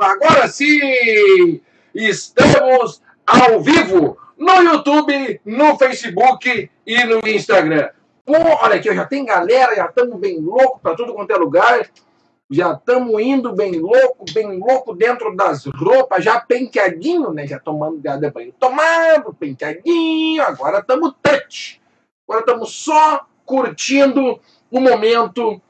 Agora sim! Estamos ao vivo no YouTube, no Facebook e no Instagram. Pô, olha aqui, já tem galera, já estamos bem louco para tudo quanto é lugar. Já estamos indo bem louco, bem louco dentro das roupas, já penteadinho, né? Já tomando de banho tomado, penteadinho. Agora estamos touch. Agora estamos só curtindo o momento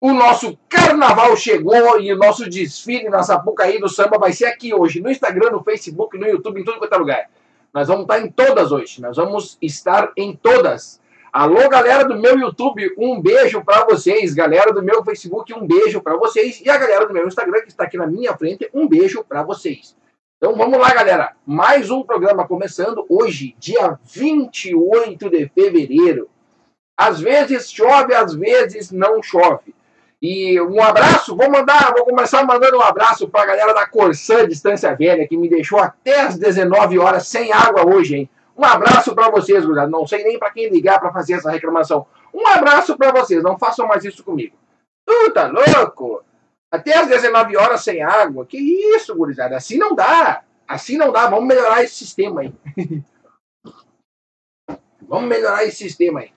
o nosso carnaval chegou e o nosso desfile na Sapucaí do Samba vai ser aqui hoje, no Instagram, no Facebook, no YouTube, em tudo quanto é lugar. Nós vamos estar em todas hoje, nós vamos estar em todas. Alô, galera do meu YouTube, um beijo para vocês. Galera do meu Facebook, um beijo para vocês. E a galera do meu Instagram, que está aqui na minha frente, um beijo para vocês. Então vamos lá, galera. Mais um programa começando hoje, dia 28 de fevereiro. Às vezes chove, às vezes não chove. E um abraço, vou mandar, vou começar mandando um abraço para a galera da Corsã Distância Velha, que me deixou até as 19 horas sem água hoje, hein? Um abraço para vocês, gurizada. Não sei nem para quem ligar para fazer essa reclamação. Um abraço para vocês, não façam mais isso comigo. Tu tá louco? Até as 19 horas sem água? Que isso, gurizada? Assim não dá. Assim não dá. Vamos melhorar esse sistema aí. Vamos melhorar esse sistema aí.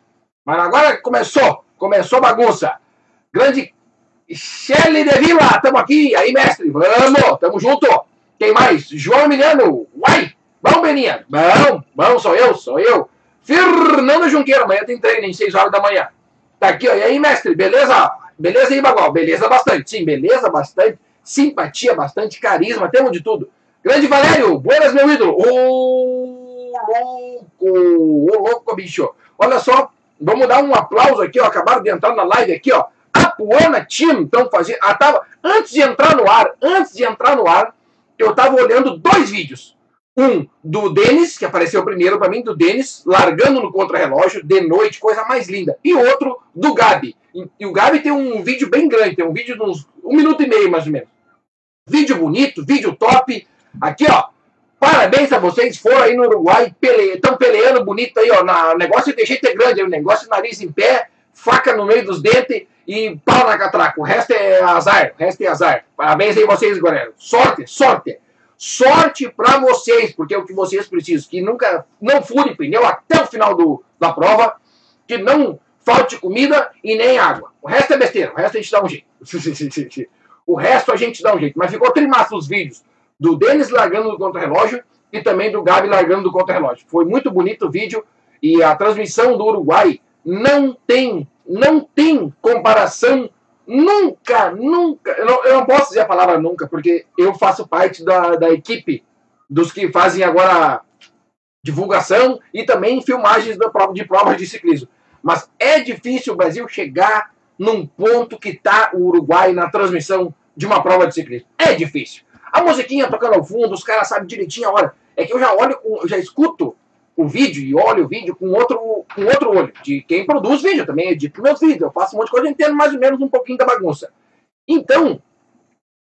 Mas agora começou. Começou bagunça. Grande Shelly de Vila, estamos aqui. Aí, mestre, vamos, tamo junto. Quem mais? João Emiliano, uai, vamos, Beninha. Vamos, vamos, sou eu, sou eu. Fernando Junqueira, amanhã tem treino, em 6 horas da manhã. Tá aqui, ó. E aí, mestre, beleza? Beleza aí, Bagual? Beleza bastante. Sim, beleza bastante. Simpatia bastante, carisma, temos de tudo. Grande Valério, buenas, meu ídolo. Ô, louco, ô, louco, bicho. Olha só, vamos dar um aplauso aqui, ó. Acabaram de entrar na live aqui, ó. Apuana Team então fazendo. Ah, tava, antes de entrar no ar, antes de entrar no ar, eu estava olhando dois vídeos. Um do Denis, que apareceu primeiro para mim, do Denis, largando no contrarrelógio, de noite, coisa mais linda. E outro do Gabi. E, o Gabi tem um vídeo bem grande, tem um vídeo de uns um minuto e meio, mais ou menos. Vídeo bonito, vídeo top. Aqui, ó. Parabéns a vocês, foram aí no Uruguai, estão pele, peleando bonito aí, ó. Na, o negócio de jeito é grande, o negócio nariz em pé, faca no meio dos dentes e pau na catraca. O resto é azar, o resto é azar. Parabéns aí vocês, galera. Sorte, sorte. Sorte para vocês, porque é o que vocês precisam. Que nunca, não fure pneu até o final do, da prova. Que não falte comida e nem água. O resto é besteira, o resto a gente dá um jeito. o resto a gente dá um jeito. Mas ficou trimassa os vídeos do Denis largando do contra-relógio e também do Gabi largando do contra-relógio. Foi muito bonito o vídeo e a transmissão do Uruguai não tem não tem comparação nunca, nunca. Eu não, eu não, posso dizer a palavra nunca, porque eu faço parte da, da equipe dos que fazem agora divulgação e também filmagens da prova, de provas de ciclismo. Mas é difícil o Brasil chegar num ponto que está o Uruguai na transmissão de uma prova de ciclismo. É difícil. A musiquinha tocando ao fundo, os caras sabem direitinho a hora. É que eu já olho, eu já escuto o vídeo e olho o vídeo com outro, com outro olho, de quem produz vídeo, também edito meus vídeos, eu faço um monte de coisa, entendo mais ou menos um pouquinho da bagunça. Então,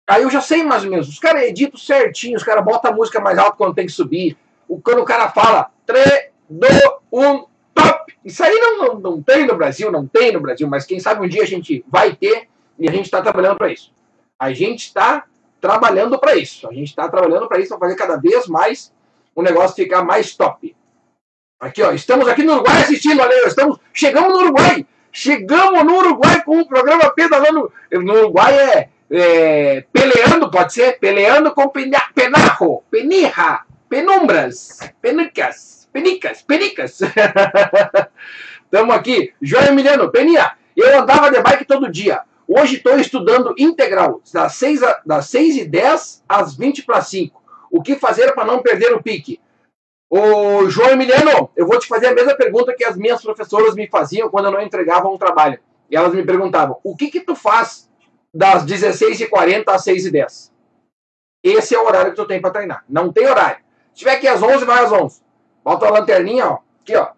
aí eu já sei mais ou menos, os caras editam certinho, os caras botam a música mais alto quando tem que subir, o, quando o cara fala 3, 2, 1, top! Isso aí não, não, não tem no Brasil, não tem no Brasil, mas quem sabe um dia a gente vai ter e a gente está trabalhando para isso. A gente está trabalhando para isso, a gente está trabalhando para isso, para fazer cada vez mais o negócio ficar mais top. Aqui, ó, estamos aqui no Uruguai assistindo, olha, estamos, chegamos no Uruguai, chegamos no Uruguai com o programa pedalando, no Uruguai é, é peleando, pode ser? Peleando com penarro, penirra, penumbras, penicas, penicas, penicas. Estamos aqui, João Emiliano, Peninha, eu andava de bike todo dia, hoje estou estudando integral, das 6, a, das 6 e 10 às 20 para 5. O que fazer para não perder o pique? Ô, João Emiliano, eu vou te fazer a mesma pergunta que as minhas professoras me faziam quando eu não entregava um trabalho. E elas me perguntavam: o que que tu faz das 16h40 às 6h10? Esse é o horário que tu tem para treinar. Não tem horário. Se tiver aqui às 11, vai às 11. Bota a lanterninha, ó. Aqui, ó.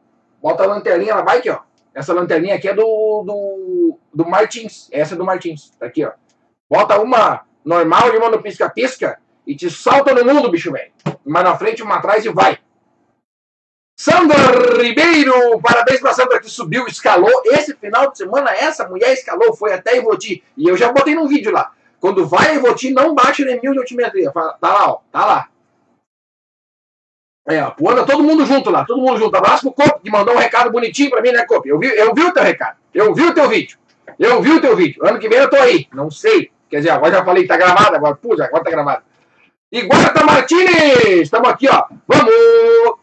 Bota a lanterninha na bike, ó. Essa lanterninha aqui é do, do, do Martins. Essa é do Martins. Tá aqui, ó. Bota uma normal de uma no pisca-pisca e te salta no mundo, bicho velho. Uma na frente, uma atrás e vai. Sandra Ribeiro, parabéns para a Sandra que subiu, escalou. Esse final de semana, essa mulher escalou, foi até Ivoti. E eu já botei num vídeo lá. Quando vai em Voti, não baixa nem mil de altimetria. Tá lá, ó. Tá lá. É, pô, anda todo mundo junto lá, todo mundo junto. Abraço pro Copo, que mandou um recado bonitinho pra mim, né, Copo? Eu vi, eu vi o teu recado. Eu vi o teu vídeo. Eu vi o teu vídeo. Ano que vem eu tô aí. Não sei. Quer dizer, agora já falei, tá gravado, agora, pô, agora tá gravado. Iguarta Martins! Estamos aqui, ó. Vamos!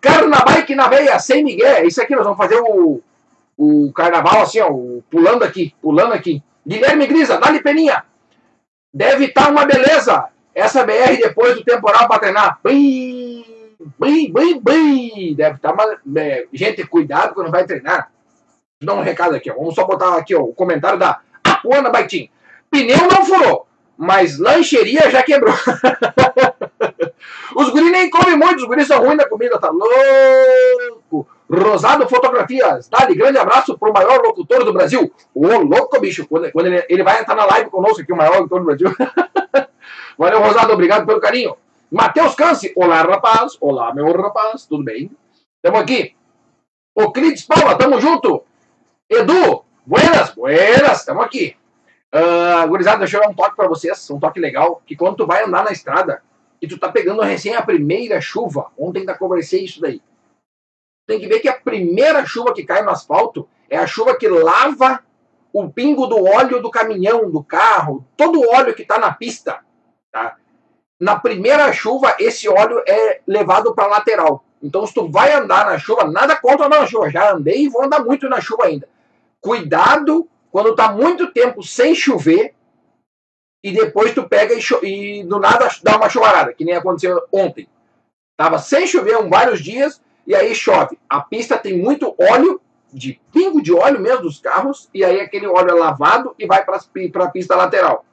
Carnabike na veia, sem Miguel. Isso aqui nós vamos fazer o, o carnaval assim, ó, pulando aqui, pulando aqui. Guilherme Grisa, dá-lhe peninha. Deve estar tá uma beleza essa BR depois do temporal para treinar. Bem, bem, bem, bem. Deve estar tá uma. É, gente, cuidado quando vai treinar. Vou dar um recado aqui, ó. Vamos só botar aqui ó, o comentário da Apuana Baitim. Pneu não furou mas lancheria já quebrou. os guris nem comem muito, os guris são ruins da comida, tá louco. Rosado Fotografias, dá-lhe grande abraço pro maior locutor do Brasil. Ô, louco, bicho, quando, quando ele, ele, vai entrar na live conosco aqui, o maior locutor do Brasil. Valeu, Rosado, obrigado pelo carinho. Matheus Cance, olá, rapaz. Olá, meu rapaz, tudo bem? Estamos aqui. O Clides Paula, tamo junto. Edu, buenas, buenas, estamos aqui. Uh, gurizada, deixa eu dar um toque para vocês, um toque legal, que quando tu vai andar na estrada e tu tá pegando recém a primeira chuva, ontem ainda conversei isso daí, tem que ver que a primeira chuva que cai no asfalto é a chuva que lava o pingo do óleo do caminhão, do carro, todo o óleo que está na pista. Tá? Na primeira chuva, esse óleo é levado para lateral. Então, se tu vai andar na chuva, nada contra na chuva, já andei e vou andar muito na chuva ainda. Cuidado quando está muito tempo sem chover e depois tu pega e, e, do nada dá uma chuvarada, que nem aconteceu ontem. Tava sem chover há vários dias e aí chove. A pista tem muito óleo, de pingo de óleo mesmo dos carros, e aí aquele óleo é lavado e vai para a pista lateral.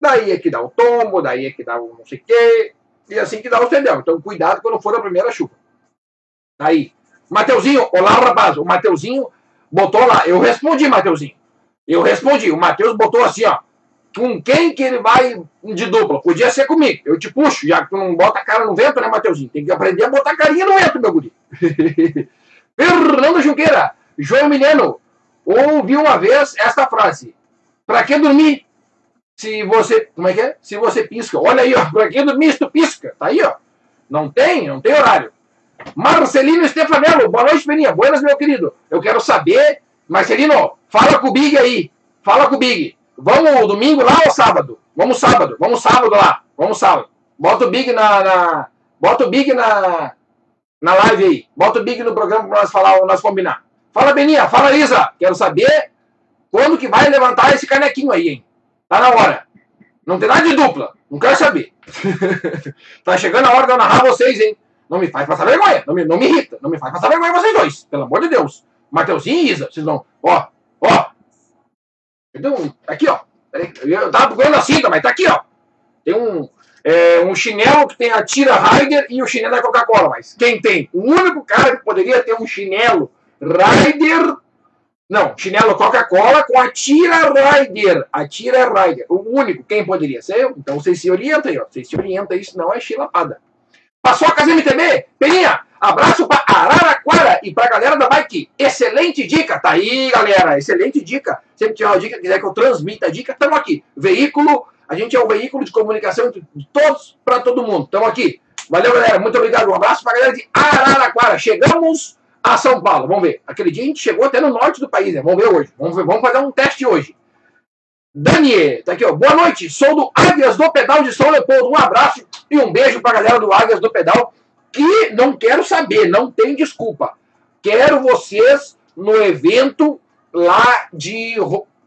Daí é que dá o tombo, daí é que dá o não sei o quê, e assim que dá o cedel. Então cuidado quando for a primeira chuva. Aí, Mateuzinho, olá rapaz, o Mateuzinho botou lá, eu respondi, Mateuzinho. Eu respondi, o Matheus botou assim, ó. Com quem que ele vai de dupla? Podia ser comigo. Eu te puxo, já que tu não bota a cara no vento, né, Mateuzinho? Tem que aprender a botar a carinha no vento, meu guri. Fernando Junqueira, João Mileno, ouvi uma vez esta frase. Pra que dormir se você. Como é que é? Se você pisca. Olha aí, ó. Pra que dormir se tu pisca? Tá aí, ó. Não tem, não tem horário. Marcelino Stefanello, boa noite, Peninha. Buenas, meu querido. Eu quero saber Marcelino, fala com o Big aí. Fala com o Big. Vamos domingo lá ou sábado? Vamos sábado. Vamos sábado lá. Vamos sábado. Bota o Big na. na bota o Big na. Na live aí. Bota o Big no programa para nós falar, nós combinar. Fala, Beninha. Fala, Isa. Quero saber quando que vai levantar esse canequinho aí, hein? Tá na hora. Não tem nada de dupla. Não quero saber. tá chegando a hora de eu narrar vocês, hein? Não me faz passar vergonha. Não me, não me irrita. Não me faz passar vergonha vocês dois. Pelo amor de Deus. Mateuzinho e Isa, vocês não. Ó, ó. Então, aqui, ó. Eu tava procurando a cinta, mas tá aqui, ó. Tem um, é, um chinelo que tem a tira Rider e o chinelo da Coca-Cola. Mas quem tem? O único cara que poderia ter um chinelo Rider. Não, chinelo Coca-Cola com a tira Rider. A tira Rider. O único. Quem poderia ser? Então vocês se orientam aí, ó. Vocês se orientam aí, senão é chilapada. Passou a casa MTB? Peninha, Abraço para Araraquara e para galera da bike. Excelente dica. Tá aí, galera. Excelente dica. Sempre tiver uma dica, quiser que eu transmita a dica, estamos aqui. Veículo, a gente é um veículo de comunicação de todos para todo mundo. Estamos aqui. Valeu, galera. Muito obrigado. Um abraço para galera de Araraquara. Chegamos a São Paulo. Vamos ver. Aquele dia a gente chegou até no norte do país, né? Vamos ver hoje. Vamos, ver. Vamos fazer um teste hoje. Daniel, tá aqui, ó. Boa noite. Sou do Águias do Pedal de São Leopoldo. Um abraço e um beijo para a galera do Águias do Pedal que não quero saber, não tem desculpa. Quero vocês no evento lá de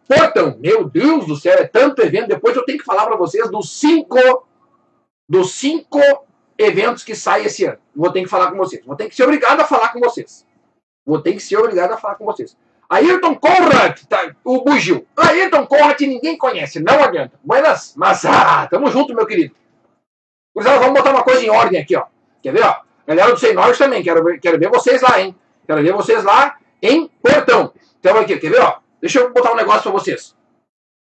Portão. Meu Deus do céu, é tanto evento. Depois eu tenho que falar para vocês dos cinco, dos cinco eventos que saem esse ano. Vou ter que falar com vocês. Vou ter que ser obrigado a falar com vocês. Vou ter que ser obrigado a falar com vocês. Ayrton Conrad, tá, o bugio. Ayrton Conrad ninguém conhece, não adianta. Buenas, mas ah, tamo junto, meu querido. Vamos botar uma coisa em ordem aqui, ó. Quer ver, ó? Galera do Sem Norte também, quero ver, quero ver vocês lá, hein? Quero ver vocês lá em Portão. Então aqui, quer ver, ó? Deixa eu botar um negócio para vocês.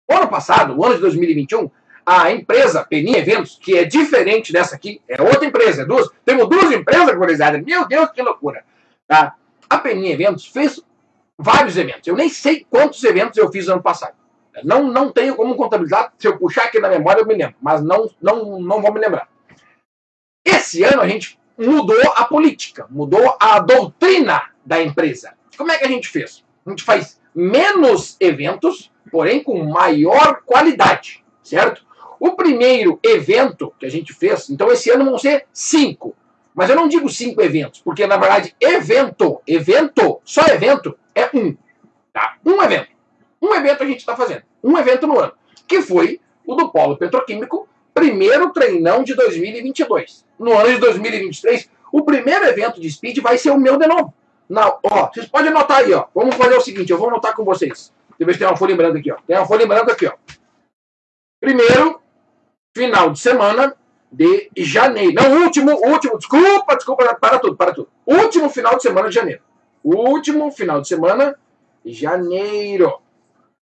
O ano passado, o ano de 2021, a empresa Peninha Eventos, que é diferente dessa aqui, é outra empresa, é duas, temos duas empresas organizadas, meu Deus, que loucura. Tá? A Peninha Eventos fez vários eventos. Eu nem sei quantos eventos eu fiz ano passado. Não, não tenho como contabilizar. Se eu puxar aqui na memória, eu me lembro. Mas não, não, não vou me lembrar. Esse ano a gente mudou a política, mudou a doutrina da empresa. Como é que a gente fez? A gente faz menos eventos, porém com maior qualidade, certo? O primeiro evento que a gente fez, então esse ano vão ser cinco. Mas eu não digo cinco eventos, porque na verdade, evento, evento, só evento, é um. Tá? Um evento. Um evento a gente está fazendo. Um evento no ano. Que foi o do Polo Petroquímico, primeiro treinão de 2022. No ano de 2023, o primeiro evento de speed vai ser o meu de novo. Não, ó, vocês podem anotar aí, ó. Vamos fazer o seguinte, eu vou anotar com vocês. Deixa eu ver se tem uma folha branca aqui, ó. Tem uma folha branca aqui, ó. Primeiro, final de semana de janeiro. Não, último, último, desculpa, desculpa, para tudo, para tudo. Último final de semana de janeiro. Último final de semana de janeiro.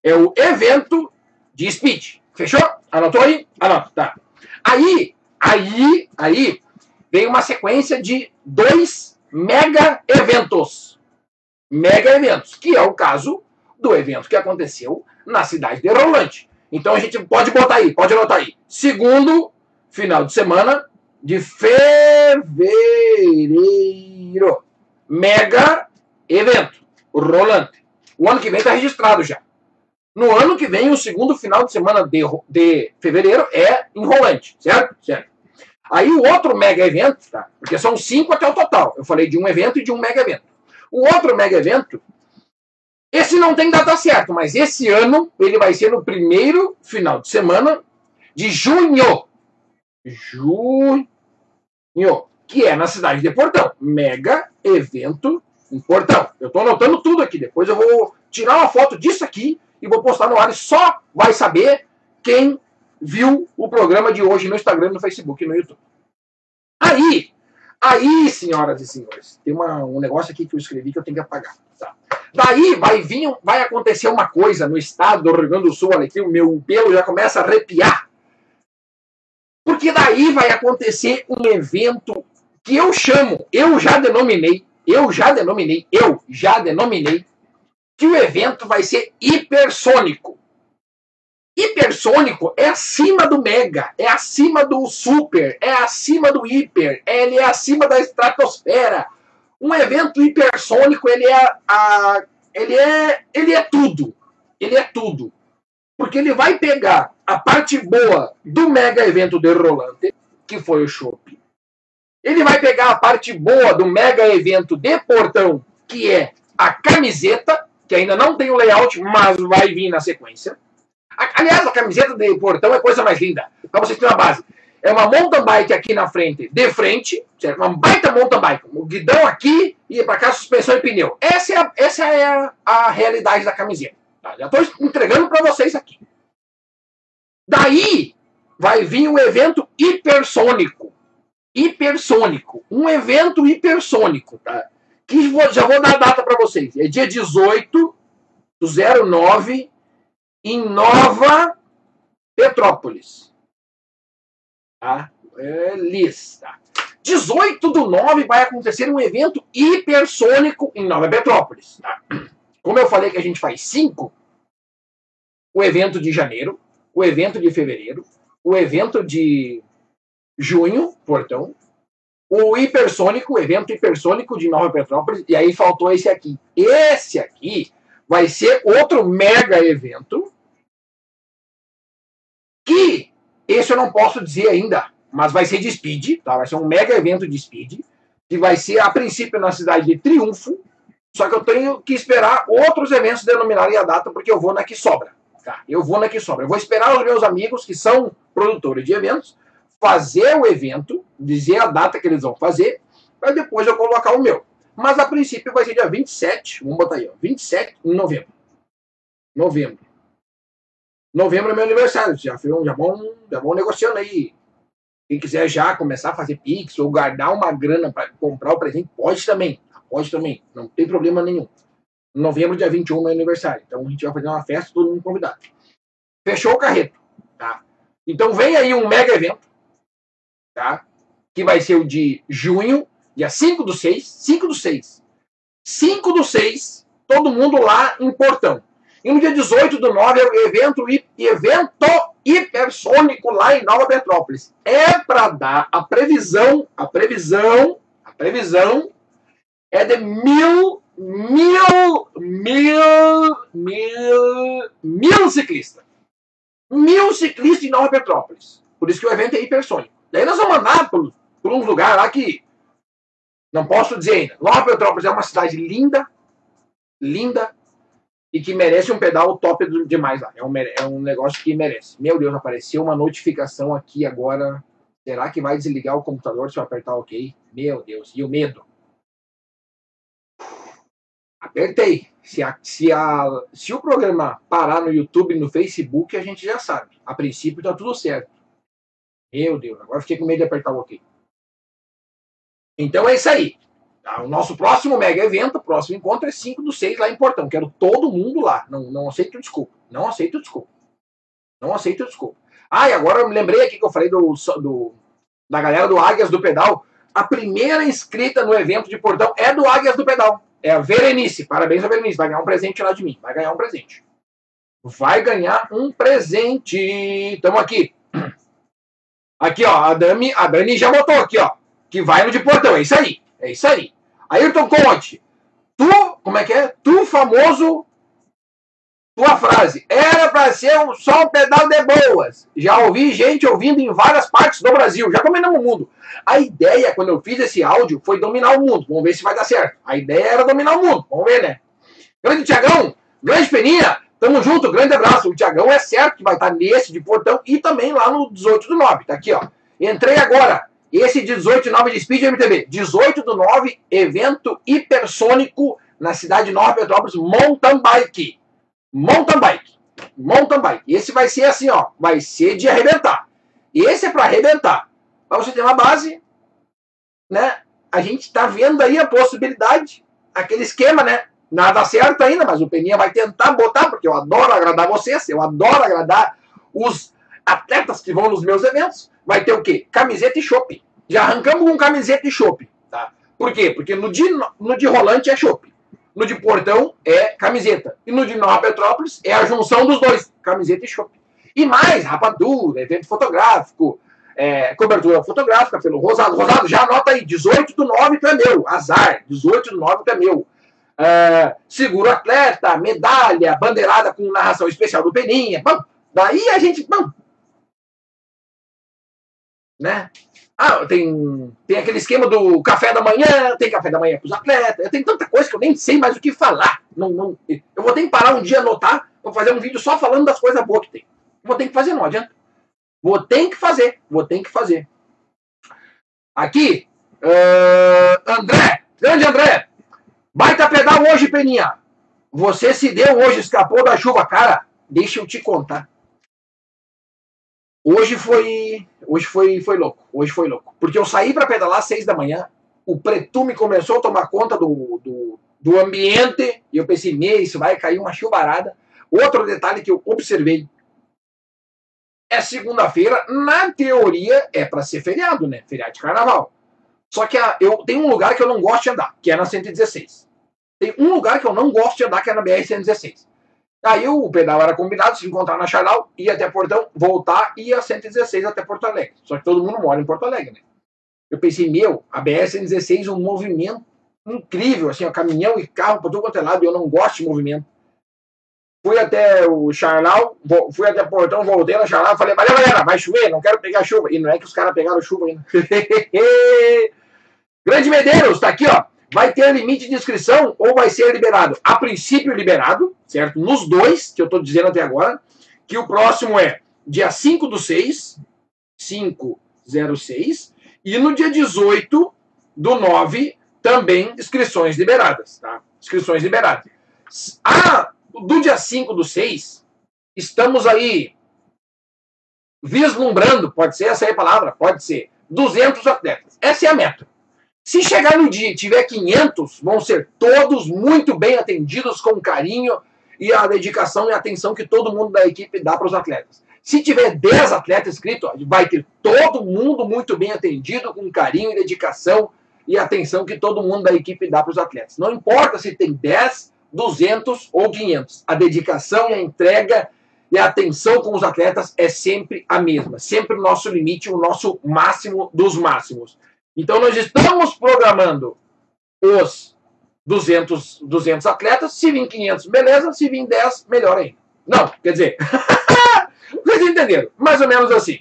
É o evento de speed. Fechou? Anotou aí? Anota, tá. Aí, aí, aí, vem uma sequência de dois mega eventos. Mega eventos, que é o caso do evento que aconteceu na cidade de Rolante. Então a gente pode botar aí, pode anotar aí. Segundo final de semana de fevereiro. Mega evento. Rolante. O ano que vem está registrado já. No ano que vem, o segundo final de semana de, de fevereiro é enrolante, certo? Certo. Aí o outro mega evento, tá? Porque são cinco até o total. Eu falei de um evento e de um mega evento. O outro mega evento, esse não tem data certa, mas esse ano ele vai ser no primeiro final de semana de junho. Junho. Que é na cidade de Portão. Mega evento em Portão. Eu estou anotando tudo aqui. Depois eu vou tirar uma foto disso aqui e vou postar no ar e só vai saber quem viu o programa de hoje no Instagram, no Facebook e no YouTube. Aí, aí, senhoras e senhores, tem uma, um negócio aqui que eu escrevi que eu tenho que apagar. Tá? Daí vai vir, vai acontecer uma coisa no estado do Rio Grande do Sul, olha aqui, o meu pelo já começa a arrepiar. Porque daí vai acontecer um evento que eu chamo, eu já denominei, eu já denominei, eu já denominei que o evento vai ser hipersônico. Hipersônico é acima do mega, é acima do super, é acima do hiper, ele é acima da estratosfera. Um evento hipersônico, ele é, a, ele é, ele é tudo. Ele é tudo. Porque ele vai pegar a parte boa do mega evento de Rolante, que foi o Chopp. Ele vai pegar a parte boa do mega evento de Portão, que é a camiseta, que ainda não tem o layout, mas vai vir na sequência. Aliás, a camiseta de portão é coisa mais linda. Para vocês terem uma base. É uma mountain bike aqui na frente, de frente, certo? uma baita mountain bike. O guidão aqui e para cá suspensão e pneu. Essa é a, essa é a, a realidade da camiseta. Tá? Já estou entregando para vocês aqui. Daí vai vir um evento hipersônico. Hipersônico. Um evento hipersônico. Tá? Que já vou dar a data para vocês. É dia 18 do 09 em Nova Petrópolis. Tá? É, lista. 18 do 9 vai acontecer um evento hipersônico em Nova Petrópolis. Tá? Como eu falei que a gente faz cinco, o evento de janeiro, o evento de fevereiro, o evento de junho, portão, o hipersônico, o evento hipersônico de Nova Petrópolis, e aí faltou esse aqui. Esse aqui vai ser outro mega evento que esse eu não posso dizer ainda, mas vai ser de speed, tá? Vai ser um mega evento de speed, que vai ser a princípio na cidade de Triunfo, só que eu tenho que esperar outros eventos denominarem a data, porque eu vou na que sobra. Tá? Eu vou na que sobra. Eu vou esperar os meus amigos que são produtores de eventos fazer o evento, dizer a data que eles vão fazer, para depois eu colocar o meu. Mas a princípio vai ser dia 27, vamos botar aí, ó, 27 de novembro. Novembro. Novembro é meu aniversário, já, já, vão, já vão negociando aí. Quem quiser já começar a fazer Pix ou guardar uma grana para comprar o presente, pode também. Pode também, não tem problema nenhum. Novembro, dia 21, é meu aniversário. Então a gente vai fazer uma festa, todo mundo convidado. Fechou o carreto. Tá? Então vem aí um mega evento tá? que vai ser o de junho, dia 5 do 6, 5 do 6. 5 do 6, todo mundo lá em Portão. E no dia 18 do 9 é o evento, evento hipersônico lá em Nova Petrópolis. É para dar a previsão, a previsão, a previsão é de mil, mil, mil, mil, mil ciclistas. Mil ciclistas em Nova Petrópolis. Por isso que o evento é hipersônico. Daí nós vamos andar por, por uns lugares lá que não posso dizer ainda. Nova Petrópolis é uma cidade linda, linda, e que merece um pedal top demais lá. É um, é um negócio que merece. Meu Deus, apareceu uma notificação aqui agora. Será que vai desligar o computador se eu apertar OK? Meu Deus, e o medo? Apertei. Se, a, se, a, se o programa parar no YouTube e no Facebook, a gente já sabe. A princípio tá tudo certo. Meu Deus, agora fiquei com medo de apertar o OK. Então é isso aí. Tá? O nosso próximo mega evento, próximo encontro é 5 do 6 lá em Portão. Quero todo mundo lá. Não, não aceito desculpa. Não aceito desculpa. Não aceito desculpa. Ah, e agora eu me lembrei aqui que eu falei do, do, da galera do Águias do Pedal. A primeira inscrita no evento de Portão é do Águias do Pedal. É a Verenice. Parabéns a Verenice. Vai ganhar um presente lá de mim. Vai ganhar um presente. Vai ganhar um presente. Estamos aqui. Aqui, ó. A Dani, a Dani já botou aqui, ó. Que vai no de Portão. É isso aí. É isso aí. Ayrton Conte, tu, como é que é? Tu famoso, tua frase, era para ser um, só um pedal de boas. Já ouvi gente ouvindo em várias partes do Brasil, já dominamos o mundo. A ideia, quando eu fiz esse áudio, foi dominar o mundo. Vamos ver se vai dar certo. A ideia era dominar o mundo. Vamos ver, né? Grande Tiagão, grande Peninha, tamo junto, grande abraço. O Tiagão é certo que vai estar nesse de Portão e também lá no 18 do 9. Tá aqui, ó. Entrei agora. Esse 18 do 9 de Speed MTV. 18 do 9, evento hipersônico na cidade de Nova Petrópolis, mountain bike. Mountain bike. Mountain bike. Esse vai ser assim, ó. Vai ser de arrebentar. Esse é para arrebentar. Para você ter uma base, né? A gente está vendo aí a possibilidade, aquele esquema, né? Nada certo ainda, mas o Peninha vai tentar botar, porque eu adoro agradar vocês, eu adoro agradar os atletas que vão nos meus eventos vai ter o quê? Camiseta e chopp. Já arrancamos com camiseta e chopp. Tá? Por quê? Porque no de, no de rolante é chopp. No de portão é camiseta. E no de Nova Petrópolis é a junção dos dois, camiseta e chopp. E mais, rapadura, evento fotográfico, é, cobertura fotográfica pelo Rosado. Rosado, já anota aí, 18 do 9 tu é meu. Azar, 18 do 9 tu é meu. É, seguro atleta, medalha, bandeirada com narração especial do Peninha. Bom, daí a gente. Bom, né? Ah, tem, tem aquele esquema do café da manhã, tem café da manhã para os atletas, tem tanta coisa que eu nem sei mais o que falar. Não, não, eu vou ter que parar um dia anotar, vou fazer um vídeo só falando das coisas boas que tem. Vou ter que fazer, não adianta. Vou ter que fazer, vou ter que fazer. Aqui, uh, André, grande André, baita pedal hoje, Peninha. Você se deu hoje, escapou da chuva. Cara, deixa eu te contar. Hoje foi, hoje foi, foi louco. Hoje foi louco. Porque eu saí para pedalar às seis da manhã, o pretume começou a tomar conta do, do, do ambiente, e eu pensei, me, isso vai cair uma chuvarada. Outro detalhe que eu observei, é segunda-feira, na teoria é para ser feriado, né? Feriado de carnaval. Só que a, eu tenho um lugar que eu não gosto de andar, que é na 116. Tem um lugar que eu não gosto de andar, que é na BR-116. Aí o pedal era combinado, se encontrar na Charlau, ir até Portão, voltar e ia 116 até Porto Alegre. Só que todo mundo mora em Porto Alegre, né? Eu pensei, meu, a BR-116 um movimento incrível, assim, ó, caminhão e carro para todo quanto é lado, e eu não gosto de movimento. Fui até o Charlau, fui até Portão, voltei na Charlau, falei, valeu galera, vai chover, não quero pegar chuva. E não é que os caras pegaram chuva ainda. Grande Medeiros, tá aqui, ó vai ter limite de inscrição ou vai ser liberado? A princípio liberado, certo? Nos dois, que eu estou dizendo até agora, que o próximo é dia 5 do 6, 506, e no dia 18 do 9, também inscrições liberadas, tá? Inscrições liberadas. Ah, do dia 5 do 6, estamos aí vislumbrando, pode ser essa aí a palavra, pode ser, 200 atletas. Essa é a meta. Se chegar no dia e tiver 500, vão ser todos muito bem atendidos com carinho e a dedicação e atenção que todo mundo da equipe dá para os atletas. Se tiver 10 atletas inscritos, vai ter todo mundo muito bem atendido com carinho e dedicação e atenção que todo mundo da equipe dá para os atletas. Não importa se tem 10 200 ou 500. A dedicação e a entrega e a atenção com os atletas é sempre a mesma. Sempre o nosso limite, o nosso máximo dos máximos. Então nós estamos programando os 200, 200 atletas. Se vir 500, beleza. Se vir 10, melhor ainda. Não, quer dizer, vocês entenderam. Mais ou menos assim.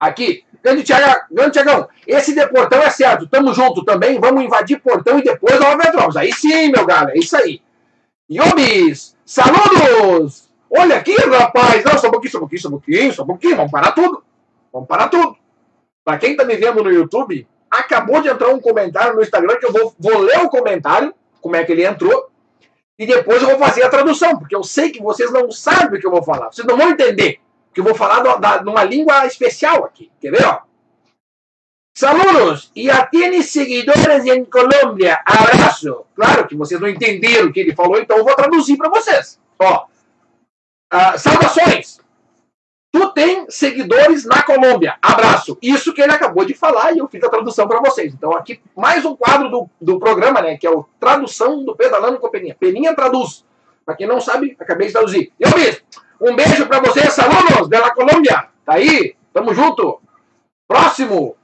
Aqui, grande Tiagão, grande esse de portão é certo. Tamo junto também. Vamos invadir portão e depois Nova Petrópolis. Aí sim, meu galera, é isso aí. Yobis, saludos! Olha aqui, rapaz! Não, só um pouquinho, só um pouquinho, só um pouquinho, só um pouquinho. Vamos parar tudo. Vamos parar tudo. Para quem está me vendo no YouTube, acabou de entrar um comentário no Instagram que eu vou, vou ler o comentário, como é que ele entrou, e depois eu vou fazer a tradução, porque eu sei que vocês não sabem o que eu vou falar. Vocês não vão entender, porque eu vou falar do, da, numa língua especial aqui. Quer ver? Saludos! E a tienes seguidores em Colômbia. Abraço! Claro que vocês não entenderam o que ele falou, então eu vou traduzir para vocês. Ó, ah, saudações! Tu tem seguidores na Colômbia. Abraço. Isso que ele acabou de falar e eu fiz a tradução para vocês. Então, aqui, mais um quadro do, do programa, né? Que é o Tradução do Pedalando com Peninha. Peninha traduz. Para quem não sabe, acabei de traduzir. Eu mesmo. Um beijo para vocês, alunos da Colômbia. Tá aí? Tamo junto. Próximo.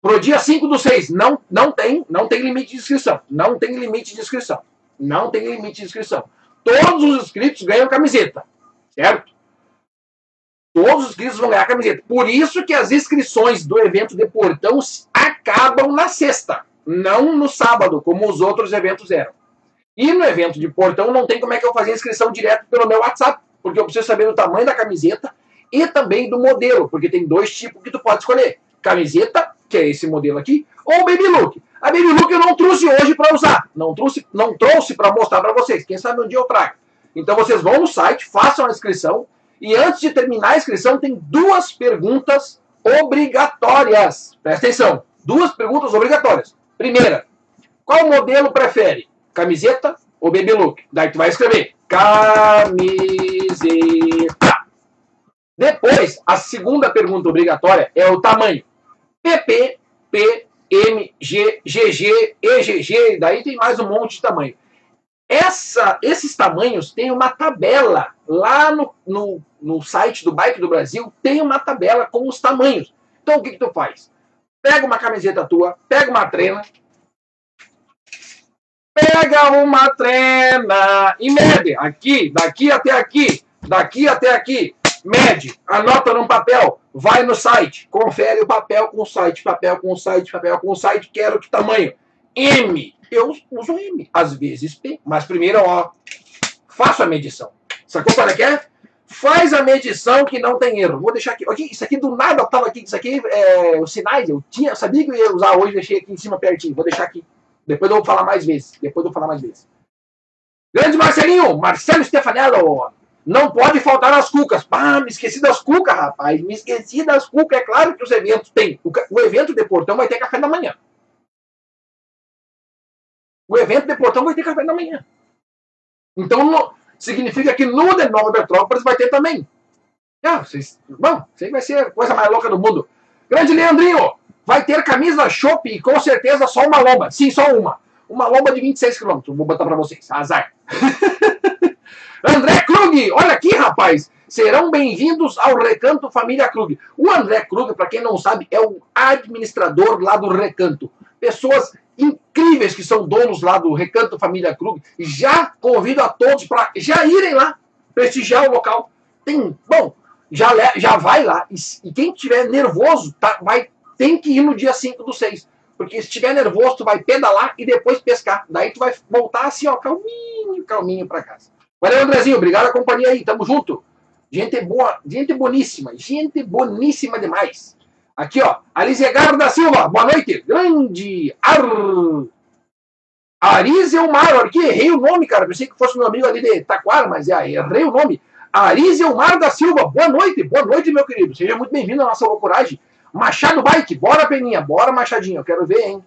Pro dia 5 do 6. Não, não tem, não tem limite de inscrição. Não tem limite de inscrição. Não tem limite de inscrição. Todos os inscritos ganham camiseta certo? Todos os inscritos vão ganhar camiseta. Por isso que as inscrições do evento de Portão acabam na sexta, não no sábado, como os outros eventos eram. E no evento de Portão não tem como é que eu fazer inscrição direto pelo meu WhatsApp, porque eu preciso saber do tamanho da camiseta e também do modelo, porque tem dois tipos que tu pode escolher. Camiseta, que é esse modelo aqui, ou Baby Look. A Baby Look eu não trouxe hoje para usar, não trouxe, não trouxe para mostrar para vocês. Quem sabe um dia eu trago. Então vocês vão no site, façam a inscrição e antes de terminar a inscrição tem duas perguntas obrigatórias. Presta atenção, duas perguntas obrigatórias. Primeira, qual modelo prefere? Camiseta ou baby look? Daí tu vai escrever camiseta. Depois, a segunda pergunta obrigatória é o tamanho. PP, P, M, G, GG, EGG, daí tem mais um monte de tamanho. Essa, esses tamanhos tem uma tabela lá no, no, no, site do Bike do Brasil, tem uma tabela com os tamanhos. Então o que, que tu faz? Pega uma camiseta tua, pega uma trena, pega uma trena e mede aqui, daqui até aqui, daqui até aqui, mede, anota num papel, vai no site, confere o papel com o site, papel com o site, papel com o site, quero que tamanho. M eu uso M, às vezes P. Mas primeiro, ó, faço a medição. Sacou qual é que é? Faz a medição que não tem erro. Vou deixar aqui. aqui isso aqui do nada estava aqui. Isso aqui é os sinais. Eu tinha, sabia que eu ia usar hoje, deixei aqui em cima pertinho. Vou deixar aqui. Depois eu vou falar mais vezes. Depois eu vou falar mais vezes. Grande Marcelinho, Marcelo Stefanello. Não pode faltar as cucas. Ah, me esqueci das cucas, rapaz. Me esqueci das cucas. É claro que os eventos têm. O evento de portão vai ter café da manhã. O evento de Portão vai ter café da manhã. Então, no, significa que no de Nova Petrópolis vai ter também. Ah, vocês, bom, isso aí vai ser a coisa mais louca do mundo. Grande Leandrinho, vai ter camisa chopp e com certeza só uma lomba. Sim, só uma. Uma lomba de 26 km. Vou botar para vocês. Azar. André Krug, olha aqui, rapaz. Serão bem-vindos ao Recanto Família Krug. O André Krug, para quem não sabe, é o administrador lá do Recanto. Pessoas incríveis que são donos lá do Recanto Família Krug. Já convido a todos para já irem lá, prestigiar o local. Tem, bom, já, já vai lá. E, e quem tiver nervoso, tá, vai, tem que ir no dia 5 do 6. Porque se tiver nervoso, tu vai pedalar e depois pescar. Daí tu vai voltar assim, ó, calminho, calminho para casa. Valeu, Andrezinho. Obrigado a companhia aí. Tamo junto. Gente boa, gente boníssima. Gente boníssima demais. Aqui, ó. Alizegar da Silva, boa noite. Grande Ar. Arizelmar, aqui, errei o nome, cara. Pensei que fosse meu amigo ali de Taquara, mas é, errei o nome. Arizelmar da Silva, boa noite, boa noite, meu querido. Seja muito bem-vindo à nossa loucuragem. Machado Bike, bora, Peninha, bora, Machadinho, eu quero ver, hein?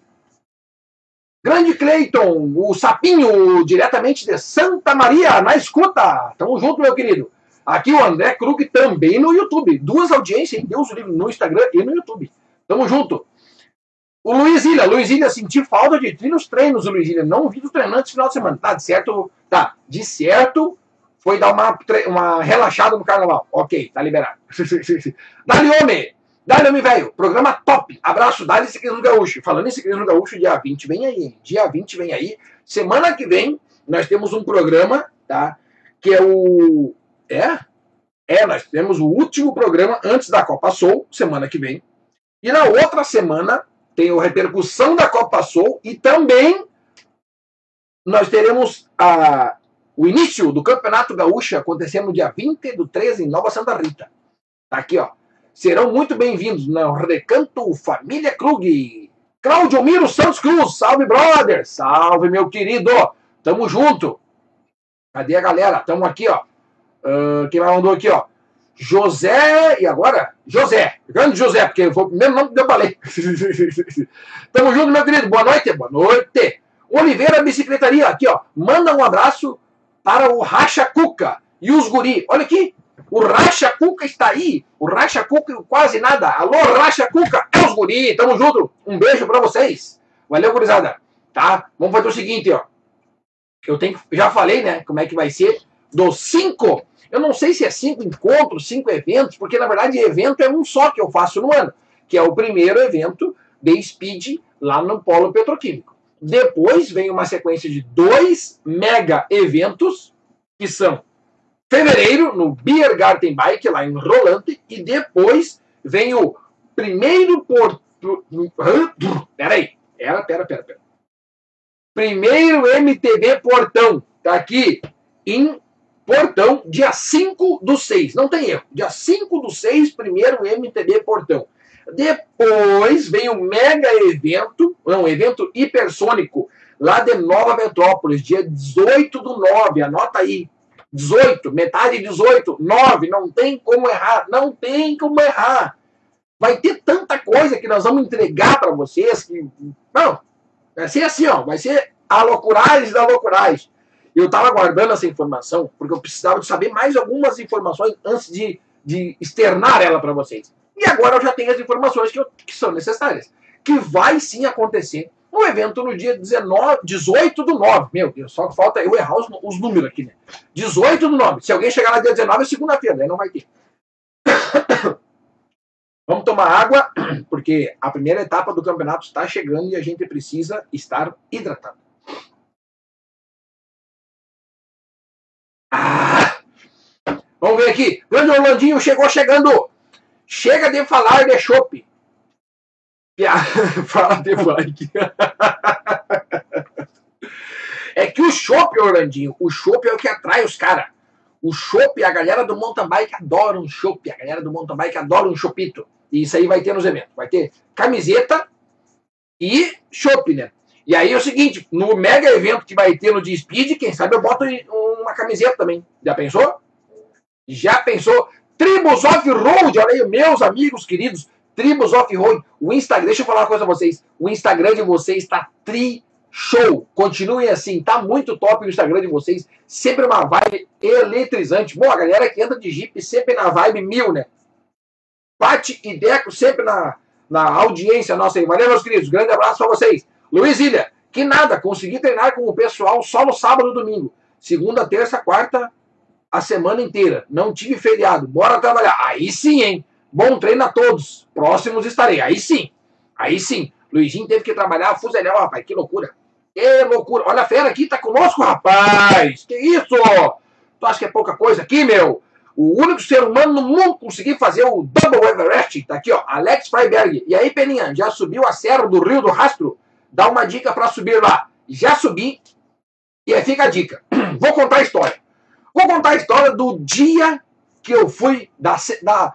Grande Cleiton, o Sapinho, diretamente de Santa Maria, na escuta. Tamo junto, meu querido. Aqui o André Krug também no YouTube. Duas audiências, Deus o livre, no Instagram e no YouTube. Tamo junto. O Luiz Ilha, Luiz Ilha, senti falta de ti nos treinos, o Luiz Ilha. Não vi os treinantes no final de semana. Tá, de certo, tá. De certo, foi dar uma, uma relaxada no carnaval. Ok, tá liberado. Dali homem! Dali homem, velho! Programa top! Abraço, Dali Ciclismo Gaúcho. Falando em Ciclismo Gaúcho, dia 20 vem aí. Dia 20 vem aí. Semana que vem, nós temos um programa, tá? Que é o. É? É, nós temos o último programa antes da Copa Soul, semana que vem. E na outra semana tem a repercussão da Copa Soul e também nós teremos a, o início do Campeonato Gaúcho acontecendo no dia 20 do 13 em Nova Santa Rita. Tá aqui, ó. Serão muito bem-vindos no Recanto Família Krug. Claudio Miro Santos Cruz, salve, brother! Salve, meu querido! Tamo junto! Cadê a galera? Tamo aqui, ó. Uh, quem mandou aqui, ó? José, e agora? José, grande José, porque foi o primeiro nome que eu falei. Tamo junto, meu querido. Boa noite, boa noite. Oliveira Bicicletaria, aqui, ó. Manda um abraço para o Racha Cuca e os guri. Olha aqui, o Racha Cuca está aí. O Racha Cuca quase nada. Alô, Racha Cuca, é os guri. Tamo junto. Um beijo para vocês. Valeu, gurizada. Tá? Vamos fazer o seguinte, ó. Eu tenho, já falei, né, como é que vai ser dos cinco eu não sei se é cinco encontros, cinco eventos, porque na verdade evento é um só que eu faço no ano, que é o primeiro evento de Speed lá no Polo Petroquímico. Depois vem uma sequência de dois mega eventos, que são fevereiro, no Beer Garden Bike, lá em Rolante, e depois vem o primeiro por... Peraí, pera, pera, pera, pera. Primeiro MTB Portão, tá aqui em Portão, dia 5 do 6. Não tem erro. Dia 5 do 6, primeiro MTB Portão. Depois vem o mega evento, não, evento hipersônico, lá de Nova Metrópolis, dia 18 do 9. Anota aí. 18, metade 18, 9. Não tem como errar. Não tem como errar. Vai ter tanta coisa que nós vamos entregar para vocês que. Não. Vai ser assim, ó. Vai ser a loucuragem da loucuragem. Eu estava guardando essa informação porque eu precisava de saber mais algumas informações antes de, de externar ela para vocês. E agora eu já tenho as informações que, eu, que são necessárias. Que vai sim acontecer um evento no dia 19, 18 do 9. Meu Deus, só falta eu errar os, os números aqui, né? 18 do 9. Se alguém chegar lá dia 19 é segunda-feira, aí não vai ter. Vamos tomar água, porque a primeira etapa do campeonato está chegando e a gente precisa estar hidratado. Vamos ver aqui. Grande Orlandinho chegou chegando. Chega de falar de chopp. Fala de bike. é que o chopp, Orlandinho, o chopp é o que atrai os caras. O chopp, a galera do mountain bike adora um chopp. A galera do mountain bike adora um chopito. E isso aí vai ter nos eventos. Vai ter camiseta e chopp, né? E aí é o seguinte, no mega evento que vai ter no D-Speed, quem sabe eu boto uma camiseta também. Já pensou? Já pensou? Tribus Off-Road, olha aí, meus amigos queridos, Tribus Off-Road. O Instagram, deixa eu falar uma coisa pra vocês. O Instagram de vocês está tri show. Continuem assim, tá muito top o Instagram de vocês. Sempre uma vibe eletrizante. Bom, a galera que anda de Jeep sempre na vibe mil, né? Pati e Deco sempre na, na audiência nossa aí. Valeu, meus queridos. Grande abraço para vocês. Luiz Ilha, que nada, consegui treinar com o pessoal só no sábado e domingo. Segunda, terça, quarta, a semana inteira. Não tive feriado. Bora trabalhar. Aí sim, hein? Bom treino a todos. Próximos estarei. Aí sim. Aí sim. Luizinho teve que trabalhar fuzeléu, rapaz. Que loucura. Que loucura. Olha a fera aqui, tá conosco, rapaz. Que isso? Tu acha que é pouca coisa aqui, meu? O único ser humano no mundo conseguir fazer o Double Everest, tá aqui, ó, Alex Freiberg. E aí, Peninha, já subiu a serra do Rio do Rastro? dá uma dica para subir lá. Já subi, e aí fica a dica. Vou contar a história. Vou contar a história do dia que eu fui, da, da,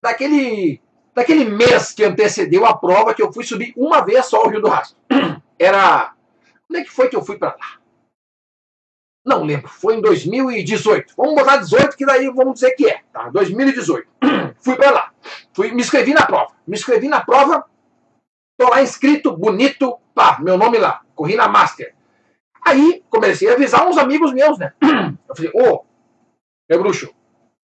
daquele, daquele mês que antecedeu a prova, que eu fui subir uma vez só o Rio do Rastro. Era. Onde é que foi que eu fui para lá? Não lembro, foi em 2018. Vamos botar 18, que daí vamos dizer que é, tá? 2018. fui para lá. Fui, me inscrevi na prova. Me inscrevi na prova, tô lá inscrito, bonito, Pá, meu nome lá, corri na Master. Aí comecei a avisar uns amigos meus, né? Eu falei, ô, oh, meu bruxo,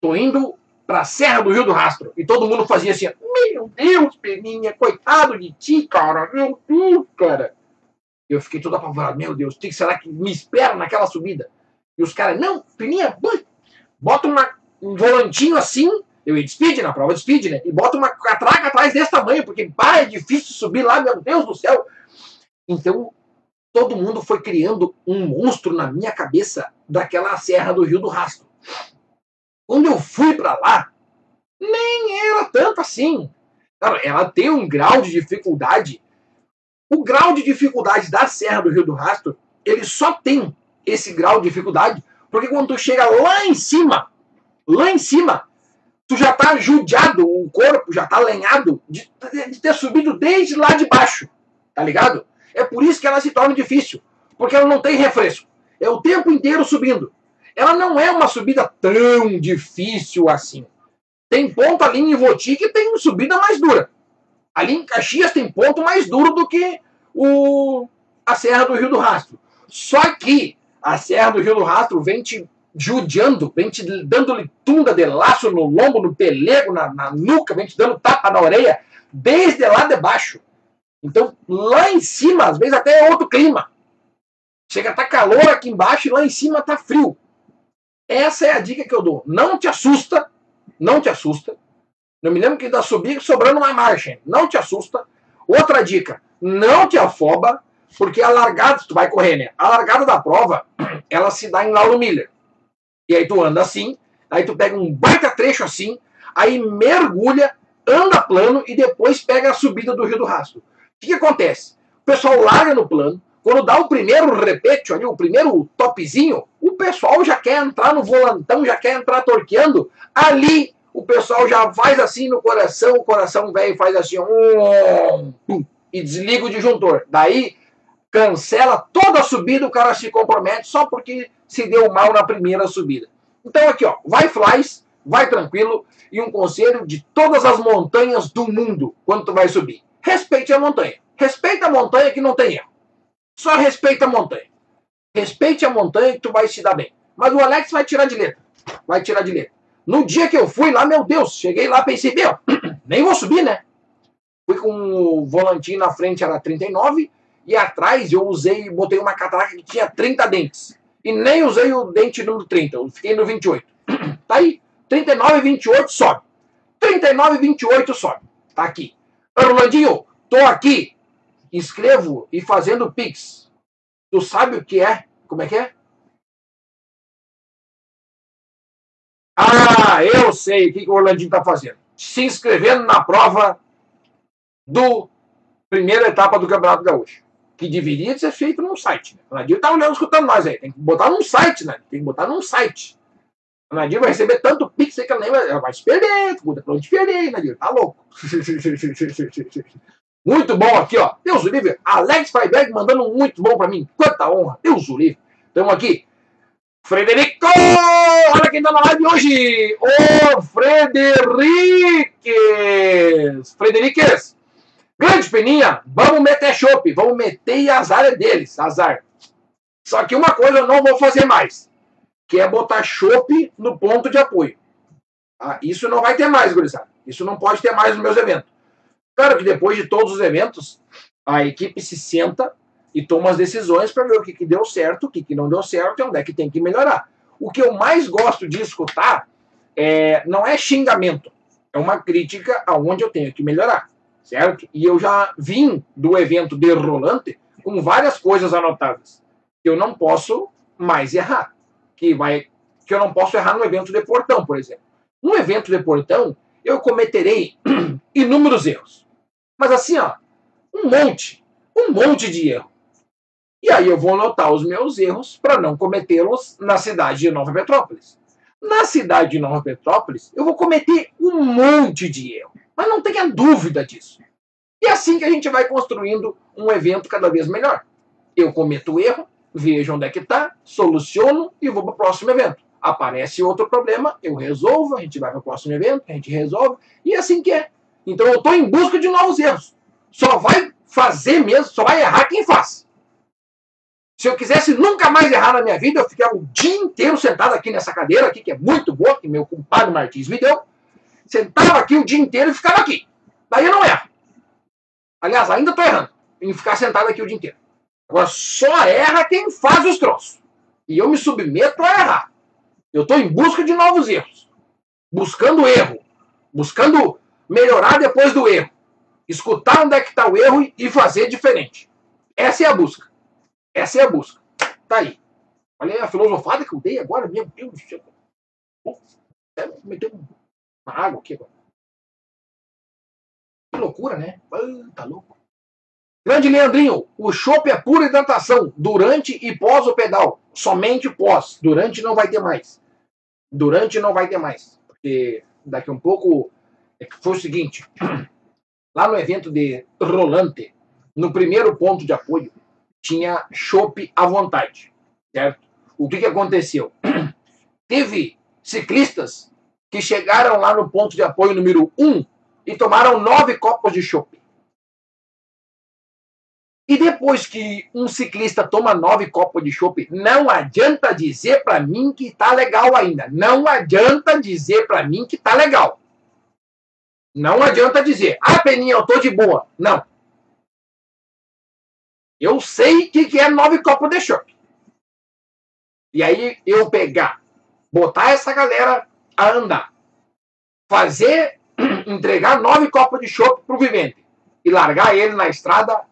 tô indo pra Serra do Rio do Rastro. E todo mundo fazia assim, meu Deus, Peninha, coitado de ti, cara, meu Deus, cara. Eu fiquei todo apavorado, meu Deus, o que será que me espera naquela subida? E os caras, não, Peninha, bota uma, um volantinho assim, eu ia de speed, na prova de speed, né? E bota uma catraca atrás desse tamanho, porque, é difícil subir lá, meu Deus do céu. Então, todo mundo foi criando um monstro na minha cabeça daquela serra do Rio do Rastro. Quando eu fui para lá, nem era tanto assim. Ela tem um grau de dificuldade. O grau de dificuldade da Serra do Rio do Rastro, ele só tem esse grau de dificuldade porque quando tu chega lá em cima, lá em cima, tu já tá judiado, o corpo já tá lenhado de, de ter subido desde lá de baixo, tá ligado? É por isso que ela se torna difícil, porque ela não tem refresco. É o tempo inteiro subindo. Ela não é uma subida tão difícil assim. Tem ponto ali em Ivoti que tem subida mais dura. Ali em Caxias tem ponto mais duro do que o, a Serra do Rio do Rastro. Só que a Serra do Rio do Rastro vem te judiando, vem te dando tunda de laço no lombo, no pelego, na, na nuca, vem te dando tapa na orelha, desde lá de baixo. Então, lá em cima, às vezes até é outro clima. Chega a tá calor aqui embaixo e lá em cima está frio. Essa é a dica que eu dou. Não te assusta, não te assusta. Eu me lembro que ainda subi sobrando uma margem. Não te assusta. Outra dica, não te afoba, porque a largada, tu vai correr, né? A largada da prova, ela se dá em Lauro Miller. E aí tu anda assim, aí tu pega um baita trecho assim, aí mergulha, anda plano e depois pega a subida do Rio do Rastro. O que, acontece? O pessoal larga no plano, quando dá o primeiro repete ali, o primeiro topzinho, o pessoal já quer entrar no volantão, já quer entrar torqueando. Ali o pessoal já faz assim no coração, o coração velho faz assim, um, e desliga o disjuntor. Daí cancela toda a subida, o cara se compromete só porque se deu mal na primeira subida. Então aqui, ó, vai flies, vai tranquilo e um conselho de todas as montanhas do mundo quando tu vai subir. Respeite a montanha. Respeita a montanha que não tem erro. Só respeita a montanha. Respeite a montanha que tu vai se dar bem. Mas o Alex vai tirar de letra. Vai tirar de letra. No dia que eu fui lá, meu Deus, cheguei lá, pensei, meu, nem vou subir, né? Fui com o volantinho na frente, era 39, e atrás eu usei, botei uma catraca que tinha 30 dentes. E nem usei o dente número 30, eu fiquei no 28. Tá aí, 39 e 28 sobe. 39 e 28 sobe. Tá aqui. Orlandinho, tô aqui. Escrevo e fazendo pix. Tu sabe o que é? Como é que é? Ah, eu sei o que, o Orlandinho tá fazendo. Se inscrevendo na prova do primeira etapa do Campeonato Gaúcho que deveria ser feito num site. Né? O Nadir tá olhando, escutando nós aí. Tem que botar num site, né? Tem que botar num site. O Nadir vai receber tanto pix que ela nem vai, vai se perder, muda pra onde perder, Nadir. Tá louco. muito bom aqui, ó. Deus o livre. Alex Freiberg mandando um muito bom pra mim. Quanta honra. Deus o livre. Estamos aqui. Frederico! Olha quem tá na live hoje! O Frederiques! Frederiques! Grande Peninha, vamos meter chope, vamos meter e azar é deles, azar. Só que uma coisa eu não vou fazer mais, que é botar chope no ponto de apoio. Ah, isso não vai ter mais, gurizada. Isso não pode ter mais nos meus eventos. Claro que depois de todos os eventos, a equipe se senta e toma as decisões para ver o que, que deu certo, o que, que não deu certo e onde é que tem que melhorar. O que eu mais gosto de escutar é, não é xingamento, é uma crítica aonde eu tenho que melhorar certo? E eu já vim do evento de Rolante com várias coisas anotadas eu não posso mais errar, que vai que eu não posso errar no evento de portão, por exemplo. No evento de portão, eu cometerei inúmeros erros. Mas assim, ó, um monte, um monte de erro. E aí eu vou anotar os meus erros para não cometê-los na cidade de Nova Petrópolis. Na cidade de Nova Petrópolis, eu vou cometer um monte de erro. Mas não tenha dúvida disso. E é assim que a gente vai construindo um evento cada vez melhor. Eu cometo erro, vejo onde é que está, soluciono e vou para o próximo evento. Aparece outro problema, eu resolvo, a gente vai para o próximo evento, a gente resolve, e é assim que é. Então eu estou em busca de novos erros. Só vai fazer mesmo, só vai errar quem faz. Se eu quisesse nunca mais errar na minha vida, eu ficava o dia inteiro sentado aqui nessa cadeira aqui, que é muito boa, que meu compadre Martins me deu. Sentava aqui o dia inteiro e ficava aqui. Daí eu não erro. Aliás, ainda tô errando em ficar sentado aqui o dia inteiro. Agora só erra quem faz os troços. E eu me submeto a errar. Eu estou em busca de novos erros. Buscando erro. Buscando melhorar depois do erro. Escutar onde é que está o erro e fazer diferente. Essa é a busca. Essa é a busca. Tá aí. Olha aí a filosofada que eu dei agora, meu Deus do céu. Meteu uma água aqui agora. Que loucura, né? Ah, tá louco. Grande Leandrinho, o chopp é pura hidratação, durante e pós o pedal. Somente pós. Durante não vai ter mais. Durante não vai ter mais. Porque daqui um pouco. É foi o seguinte: lá no evento de Rolante, no primeiro ponto de apoio, tinha chopp à vontade. Certo? O que, que aconteceu? Teve ciclistas que chegaram lá no ponto de apoio número 1 e tomaram nove copos de chopp. E depois que um ciclista toma nove copos de chopp, não adianta dizer para mim que tá legal ainda. Não adianta dizer para mim que tá legal. Não adianta dizer, ah, Peninha, eu tô de boa. Não. Eu sei que, que é nove copos de chopp. E aí eu pegar, botar essa galera a andar, fazer, entregar nove copos de chopp pro vivente e largar ele na estrada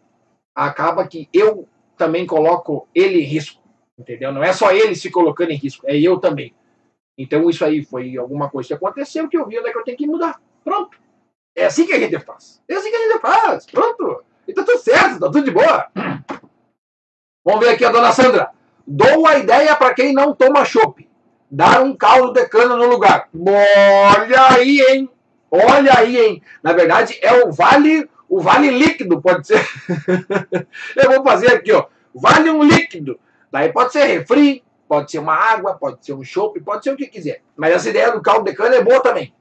acaba que eu também coloco ele em risco, entendeu? Não é só ele se colocando em risco, é eu também. Então isso aí foi alguma coisa que aconteceu que eu vi onde é que eu tenho que mudar. Pronto. É assim que a gente faz. É assim que a gente faz. Pronto. E tá tudo certo, tá tudo de boa. Vamos ver aqui a dona Sandra. Dou a ideia para quem não toma chopp. Dar um caldo de cana no lugar. Olha aí, hein? Olha aí, hein? Na verdade, é o vale o vale líquido pode ser. eu vou fazer aqui, ó. Vale um líquido. Daí pode ser refri, pode ser uma água, pode ser um chopp, pode ser o que quiser. Mas essa ideia do caldo de cana é boa também.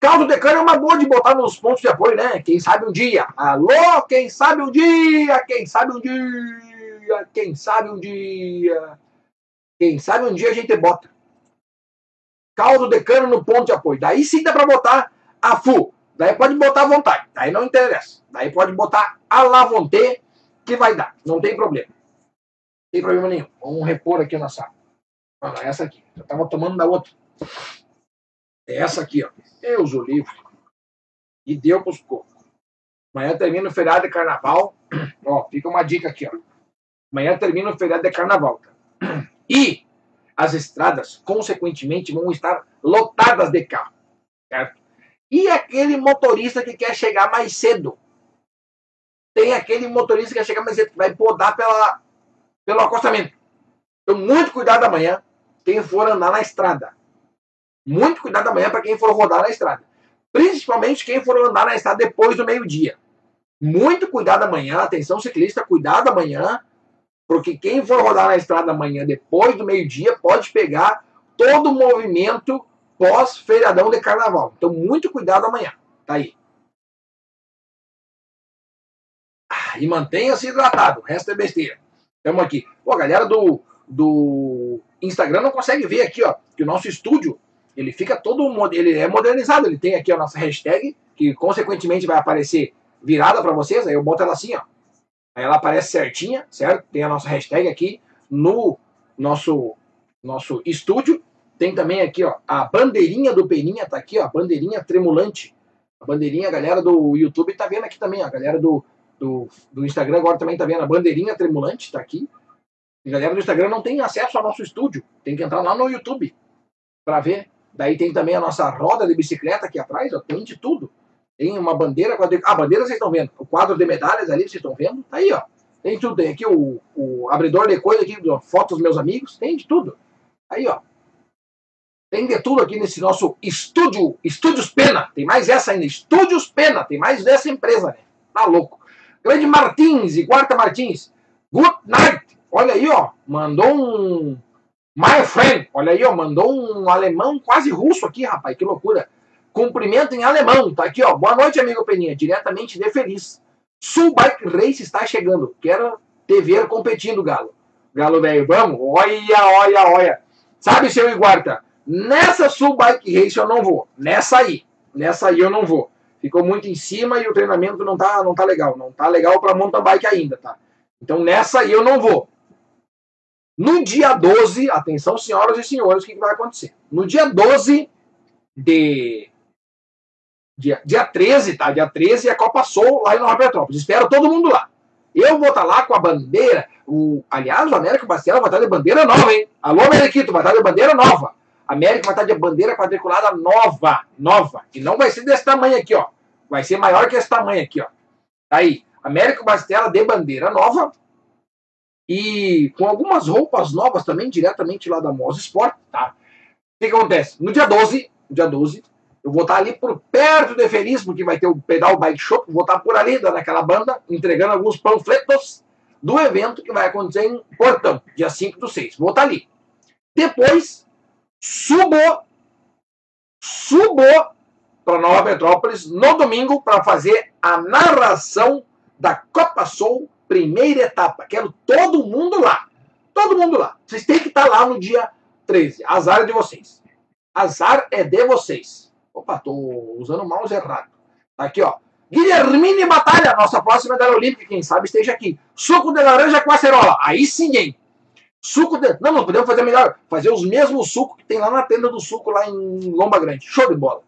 Caldo de cana é uma boa de botar nos pontos de apoio, né? Quem sabe um dia. Alô, quem sabe um dia? Quem sabe um dia? Quem sabe um dia? Quem sabe um dia a gente bota. Caldo de cana no ponto de apoio. Daí sim dá pra botar a FU. Daí pode botar à vontade. Daí não interessa. Daí pode botar a la vontade que vai dar. Não tem problema. Não tem problema nenhum. Vamos repor aqui na sala. Olha, essa aqui. Eu tava tomando da outra. É essa aqui, ó. Eu uso o livro. E deu pros cocos. Amanhã termina o feriado de carnaval. Ó, fica uma dica aqui, ó. Amanhã termina o feriado de carnaval. Tá? E as estradas, consequentemente, vão estar lotadas de carro. Certo? E aquele motorista que quer chegar mais cedo? Tem aquele motorista que quer chegar mais cedo, que vai podar pela, pelo acostamento. Então, muito cuidado amanhã, quem for andar na estrada. Muito cuidado amanhã para quem for rodar na estrada. Principalmente quem for andar na estrada depois do meio-dia. Muito cuidado amanhã, atenção ciclista, cuidado amanhã, porque quem for rodar na estrada amanhã depois do meio-dia pode pegar todo o movimento pós-feriadão de carnaval. Então, muito cuidado amanhã. Tá aí. Ah, e mantenha-se hidratado. O resto é besteira. Estamos aqui. Pô, a galera do, do Instagram não consegue ver aqui, ó, que o nosso estúdio, ele fica todo, ele é modernizado. Ele tem aqui a nossa hashtag, que consequentemente vai aparecer virada para vocês. Aí eu boto ela assim, ó. Aí ela aparece certinha, certo? Tem a nossa hashtag aqui no nosso, nosso estúdio. Tem também aqui, ó, a bandeirinha do Peninha tá aqui, ó, a bandeirinha tremulante. A bandeirinha, a galera do YouTube tá vendo aqui também, a galera do, do, do Instagram agora também tá vendo a bandeirinha tremulante, tá aqui. A galera do Instagram não tem acesso ao nosso estúdio, tem que entrar lá no YouTube para ver. Daí tem também a nossa roda de bicicleta aqui atrás, ó, tem de tudo. Tem uma bandeira, ah, a bandeira vocês estão vendo, o quadro de medalhas ali vocês estão vendo, tá aí, ó. Tem tudo, tem aqui o, o abridor de coisa aqui, fotos dos meus amigos, tem de tudo. Aí, ó, tem de tudo aqui nesse nosso estúdio, Estúdios Pena. Tem mais essa ainda, Estúdios Pena. Tem mais dessa empresa, né? Tá louco. Grande Martins, e Quarta Martins. Good night. Olha aí, ó. Mandou um. My friend. Olha aí, ó. Mandou um alemão quase russo aqui, rapaz. Que loucura. Cumprimento em alemão. Tá aqui, ó. Boa noite, amigo Peninha. Diretamente de Feliz. Sul Bike Race está chegando. Quero te ver competindo, Galo. Galo velho, vamos? Olha, olha, olha. Sabe, seu Iguarta? Nessa Sul Bike Race eu não vou. Nessa aí. Nessa aí eu não vou. ficou muito em cima e o treinamento não tá, não tá legal. Não tá legal para mountain bike ainda, tá? Então nessa aí eu não vou. No dia 12, atenção senhoras e senhores, o que, que vai acontecer? No dia 12 de. Dia, dia 13, tá? Dia 13 a Copa Soul lá em Nova Petrópolis. Espero todo mundo lá. Eu vou estar tá lá com a bandeira. O, aliás, o América Bastela vai estar tá de bandeira nova, hein? Alô, Ameriquito, vai estar tá de bandeira nova. América vai estar de bandeira quadriculada nova. Nova. E não vai ser desse tamanho aqui, ó. Vai ser maior que esse tamanho aqui, ó. Tá aí. América Bastela de bandeira nova. E com algumas roupas novas também, diretamente lá da Moz Sport, tá? O que, que acontece? No dia 12, dia 12, eu vou estar ali por perto de Feliz, porque vai ter o Pedal Bike Shop, vou estar por ali, naquela banda, entregando alguns panfletos do evento que vai acontecer em Portão, dia 5 do 6. Vou estar ali. Depois, subo, subo para Nova Petrópolis no domingo para fazer a narração da Copa Soul primeira etapa. Quero todo mundo lá. Todo mundo lá. Vocês têm que estar lá no dia 13. Azar é de vocês. Azar é de vocês. Opa, tô usando o mouse errado. Tá aqui, ó. Guilhermine Batalha, nossa próxima medalha olímpica, quem sabe esteja aqui. Suco de laranja com acerola. Aí sim, hein? Suco de. Não, não podemos fazer melhor. Fazer os mesmos sucos que tem lá na tenda do suco, lá em Lomba Grande. Show de bola.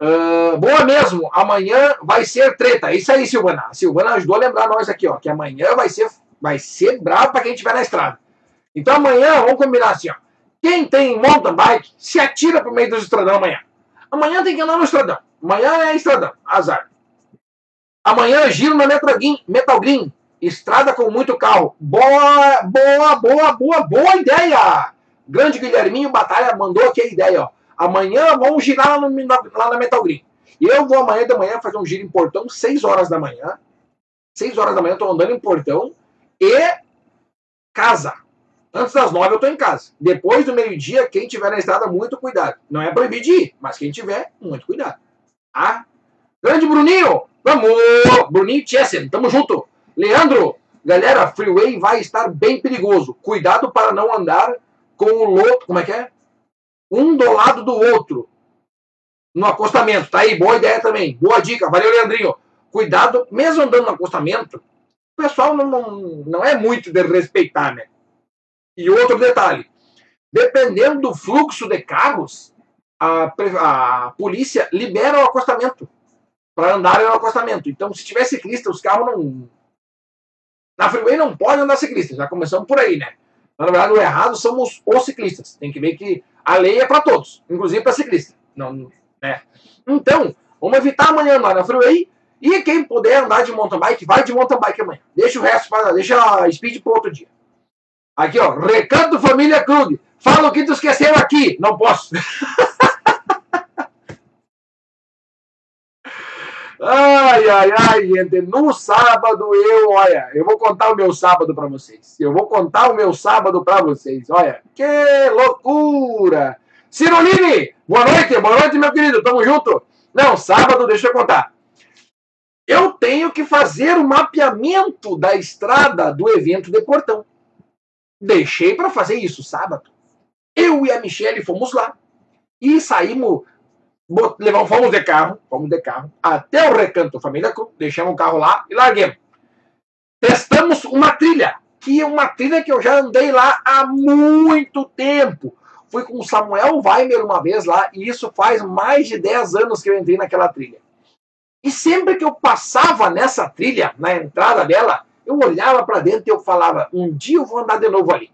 Uh, boa mesmo, amanhã vai ser treta. Isso aí, Silvana. A Silvana ajudou a lembrar nós aqui, ó, que amanhã vai ser, vai ser bravo para quem estiver na estrada. Então amanhã, vamos combinar assim, ó. Quem tem mountain bike, se atira pro meio do estradão amanhã. Amanhã tem que andar no estradão. Amanhã é estradão, azar. Amanhã giro na Metal Green, Metal Green, estrada com muito carro. Boa, boa, boa, boa, boa ideia! Grande Guilherminho Batalha mandou aqui a ideia, ó. Amanhã vamos girar lá, no, lá na Metal Green. Eu vou amanhã de manhã fazer um giro em Portão, 6 horas da manhã. 6 horas da manhã eu tô andando em Portão e casa. Antes das 9 eu tô em casa. Depois do meio-dia, quem tiver na estrada, muito cuidado. Não é proibido de ir, mas quem tiver, muito cuidado. Tá? Grande Bruninho! Vamos! Bruninho Chesson, tamo junto. Leandro, galera, freeway vai estar bem perigoso. Cuidado para não andar com o loto. Como é que é? um do lado do outro no acostamento. Tá aí, boa ideia também. Boa dica. Valeu, Leandrinho. Cuidado, mesmo andando no acostamento, o pessoal não, não, não é muito de respeitar, né? E outro detalhe: dependendo do fluxo de carros, a, a polícia libera o acostamento para andar no acostamento. Então, se tiver ciclista, os carros não. Na freeway não pode andar ciclista. Já começamos por aí, né? Na verdade, o errado somos os ciclistas. Tem que ver que a lei é para todos, inclusive para ciclista. Não, né? Então, vamos evitar amanhã andar na freeway e quem puder andar de mountain bike, vai de mountain bike amanhã. Deixa o resto para deixa a speed para outro dia. Aqui, ó, Recanto Família Krug. Fala o que tu esqueceu aqui. Não posso. Ai, ai, ai. No sábado eu, olha, eu vou contar o meu sábado para vocês. Eu vou contar o meu sábado para vocês. Olha, que loucura! Ciroline, boa noite, boa noite, meu querido. Tamo junto. Não, sábado, deixa eu contar. Eu tenho que fazer o mapeamento da estrada do evento de Portão. Deixei para fazer isso sábado. Eu e a Michelle fomos lá e saímos levamos, fomos de carro, fomos de carro, até o recanto Família Cruz, deixamos o carro lá e larguemos. Testamos uma trilha, que é uma trilha que eu já andei lá há muito tempo. Fui com o Samuel Weimer uma vez lá, e isso faz mais de 10 anos que eu entrei naquela trilha. E sempre que eu passava nessa trilha, na entrada dela, eu olhava para dentro e eu falava: um dia eu vou andar de novo ali.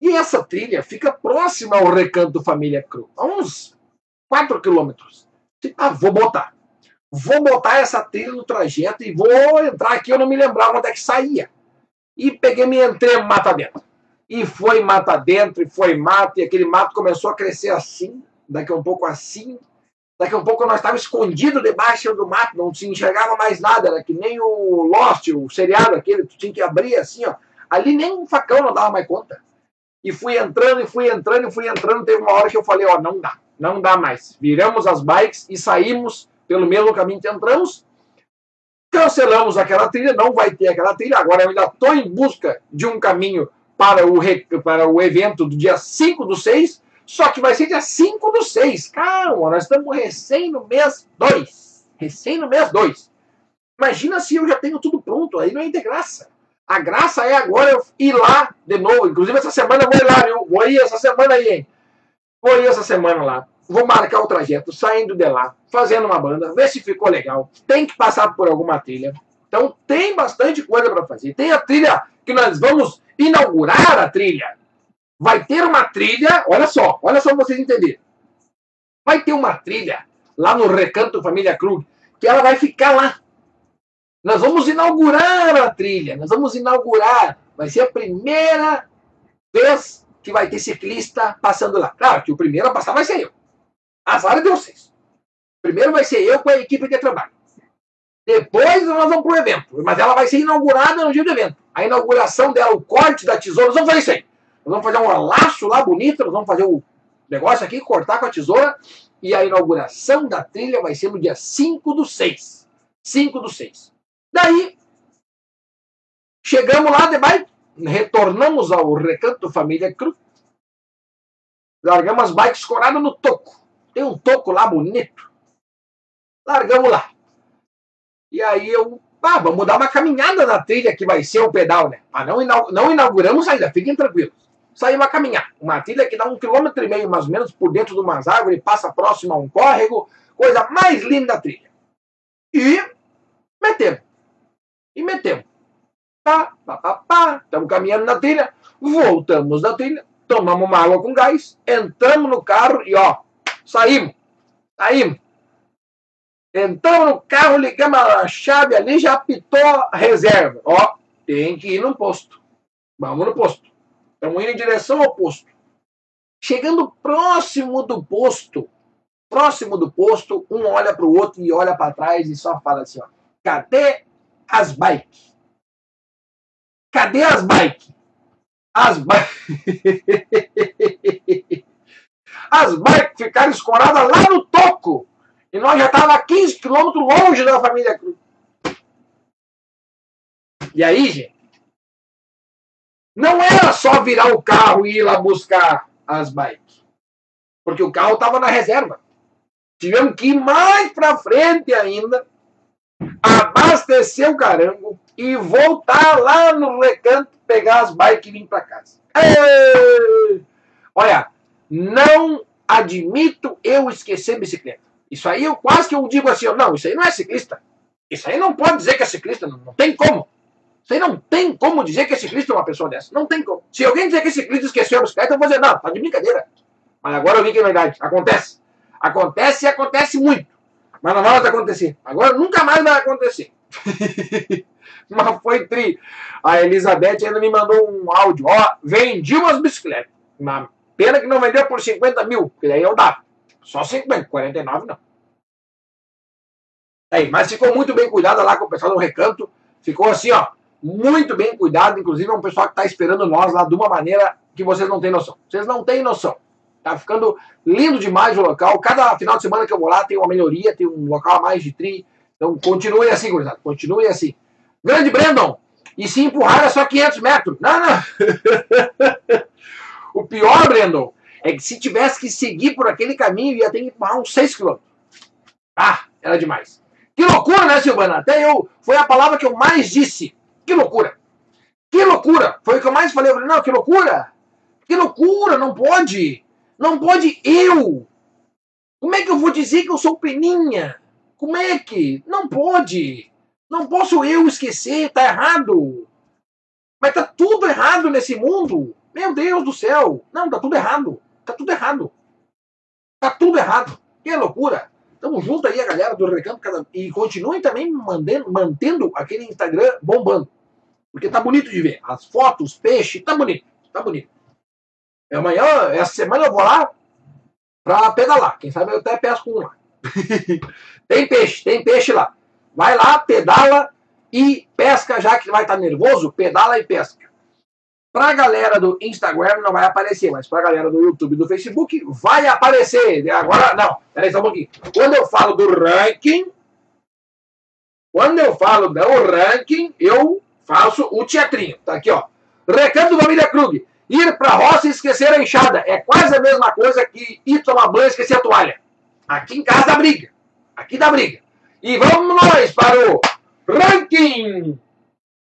E essa trilha fica próxima ao recanto Família Cruz, a uns 4 quilômetros. Ah, vou botar. Vou botar essa trilha no trajeto e vou entrar aqui, eu não me lembrava onde é que saía. E peguei, me entrei mata dentro. E foi mata dentro, e foi mato, e aquele mato começou a crescer assim, daqui a um pouco assim. Daqui a um pouco nós estávamos escondidos debaixo do mato, não se enxergava mais nada, era que nem o Lost, o seriado aquele, tu tinha que abrir assim, ó. Ali nem um facão não dava mais conta. E fui entrando, e fui entrando, e fui entrando. Teve uma hora que eu falei, ó, não dá não dá mais. Viramos as bikes e saímos pelo mesmo caminho que entramos. Cancelamos aquela trilha, não vai ter aquela trilha. Agora eu ainda estou em busca de um caminho para o, para o evento do dia 5 do 6, só que vai ser dia 5 do 6. Calma, nós estamos recém no mês 2. Recém no mês 2. Imagina se eu já tenho tudo pronto, aí não é de graça. A graça é agora eu ir lá de novo. Inclusive essa semana eu vou ir lá, viu? Vou ir essa semana aí, hein? Vou ir essa semana lá. Vou marcar o trajeto, saindo de lá, fazendo uma banda, ver se ficou legal. Tem que passar por alguma trilha. Então tem bastante coisa para fazer. Tem a trilha que nós vamos inaugurar a trilha. Vai ter uma trilha, olha só, olha só pra vocês entenderem. Vai ter uma trilha lá no Recanto Família Krug, que ela vai ficar lá. Nós vamos inaugurar a trilha, nós vamos inaugurar. Vai ser a primeira vez que vai ter ciclista passando lá. Claro que o primeiro a passar vai ser eu. Azar de vocês. Primeiro vai ser eu com a equipe de trabalho. Depois nós vamos para o evento. Mas ela vai ser inaugurada no dia do evento. A inauguração dela, o corte da tesoura, nós vamos fazer isso aí. Nós vamos fazer um laço lá bonito, nós vamos fazer o negócio aqui, cortar com a tesoura. E a inauguração da trilha vai ser no dia 5 do 6. 5 do 6. Daí, chegamos lá de retornamos ao Recanto Família Cruz, largamos as bikes coradas no toco. Tem um toco lá bonito. Largamos lá. E aí eu, ah, vamos dar uma caminhada na trilha que vai ser o pedal, né? Ah, não, não inauguramos ainda, fiquem tranquilos. Saímos a caminhar. Uma trilha que dá um quilômetro e meio, mais ou menos, por dentro de umas árvores, passa próximo a um córrego, coisa mais linda da trilha. E metemos. E metemos. Pá, pá, pá, pá. Estamos caminhando na trilha. Voltamos da trilha. Tomamos uma água com gás. Entramos no carro e ó, saímos. Saímos. Entramos no carro, ligamos a chave ali, já apitou a reserva. Ó, tem que ir no posto. Vamos no posto. Estamos indo em direção ao posto. Chegando próximo do posto, próximo do posto, um olha para o outro e olha para trás e só fala assim: ó, cadê as bikes? Cadê as bikes? As bikes. as bikes ficaram escoradas lá no toco. E nós já estávamos a 15 quilômetros longe da família Cruz. E aí, gente, não era só virar o carro e ir lá buscar as bikes. Porque o carro estava na reserva. Tivemos que ir mais para frente ainda abastecer o carango e voltar lá no recanto, pegar as bikes e vir para casa. Ei! Olha, não admito eu esquecer bicicleta. Isso aí eu quase que eu digo assim, não, isso aí não é ciclista. Isso aí não pode dizer que é ciclista, não, não tem como. Isso aí não tem como dizer que é ciclista uma pessoa dessa. Não tem como. Se alguém dizer que é ciclista esqueceu a bicicleta, eu vou dizer, não, tá de brincadeira. Mas agora eu vi que é verdade. Acontece. Acontece e acontece muito. Mas não vai acontecer. Agora nunca mais vai acontecer. Mas foi tri. A Elizabeth ainda me mandou um áudio. Ó, vendi umas bicicletas. Uma pena que não vendeu por 50 mil, porque daí eu dava. Só 50, 49 não. Aí, mas ficou muito bem cuidada lá com o pessoal do recanto. Ficou assim, ó, muito bem cuidado. Inclusive é um pessoal que está esperando nós lá de uma maneira que vocês não têm noção. Vocês não têm noção. Tá ficando lindo demais o local. Cada final de semana que eu vou lá tem uma melhoria, tem um local a mais de tri. Então continue assim, gurizada. Continue assim. Grande Brandon! E se empurrar é só 500 metros. Não, não. o pior, Brandon, é que se tivesse que seguir por aquele caminho, ia ter que empurrar uns 6 quilômetros. Ah, era demais. Que loucura, né, Silvana? Até eu, foi a palavra que eu mais disse. Que loucura. Que loucura. Foi o que eu mais falei. Eu falei, não, que loucura. Que loucura, não pode. Não pode eu. Como é que eu vou dizer que eu sou peninha? Como é que? Não pode. Não posso eu esquecer, tá errado. Mas tá tudo errado nesse mundo. Meu Deus do céu. Não, tá tudo errado. Tá tudo errado. Tá tudo errado. Que loucura. Tamo junto aí, a galera do Recanto. E continuem também mantendo, mantendo aquele Instagram bombando. Porque tá bonito de ver. As fotos, os peixes, tá bonito. Tá bonito. Amanhã, essa semana eu vou lá pra pedalar. Quem sabe eu até pesco um lá. tem peixe, tem peixe lá. Vai lá, pedala e pesca, já que vai estar tá nervoso, pedala e pesca. Pra galera do Instagram não vai aparecer, mas pra galera do YouTube e do Facebook vai aparecer. Agora, não, peraí só um pouquinho. Quando eu falo do ranking, quando eu falo do ranking, eu faço o teatrinho. Tá aqui, ó. Recanto Família Krug. Ir para a roça e esquecer a enxada. É quase a mesma coisa que ir tomar banho e esquecer a toalha. Aqui em casa dá briga. Aqui dá briga. E vamos nós para o ranking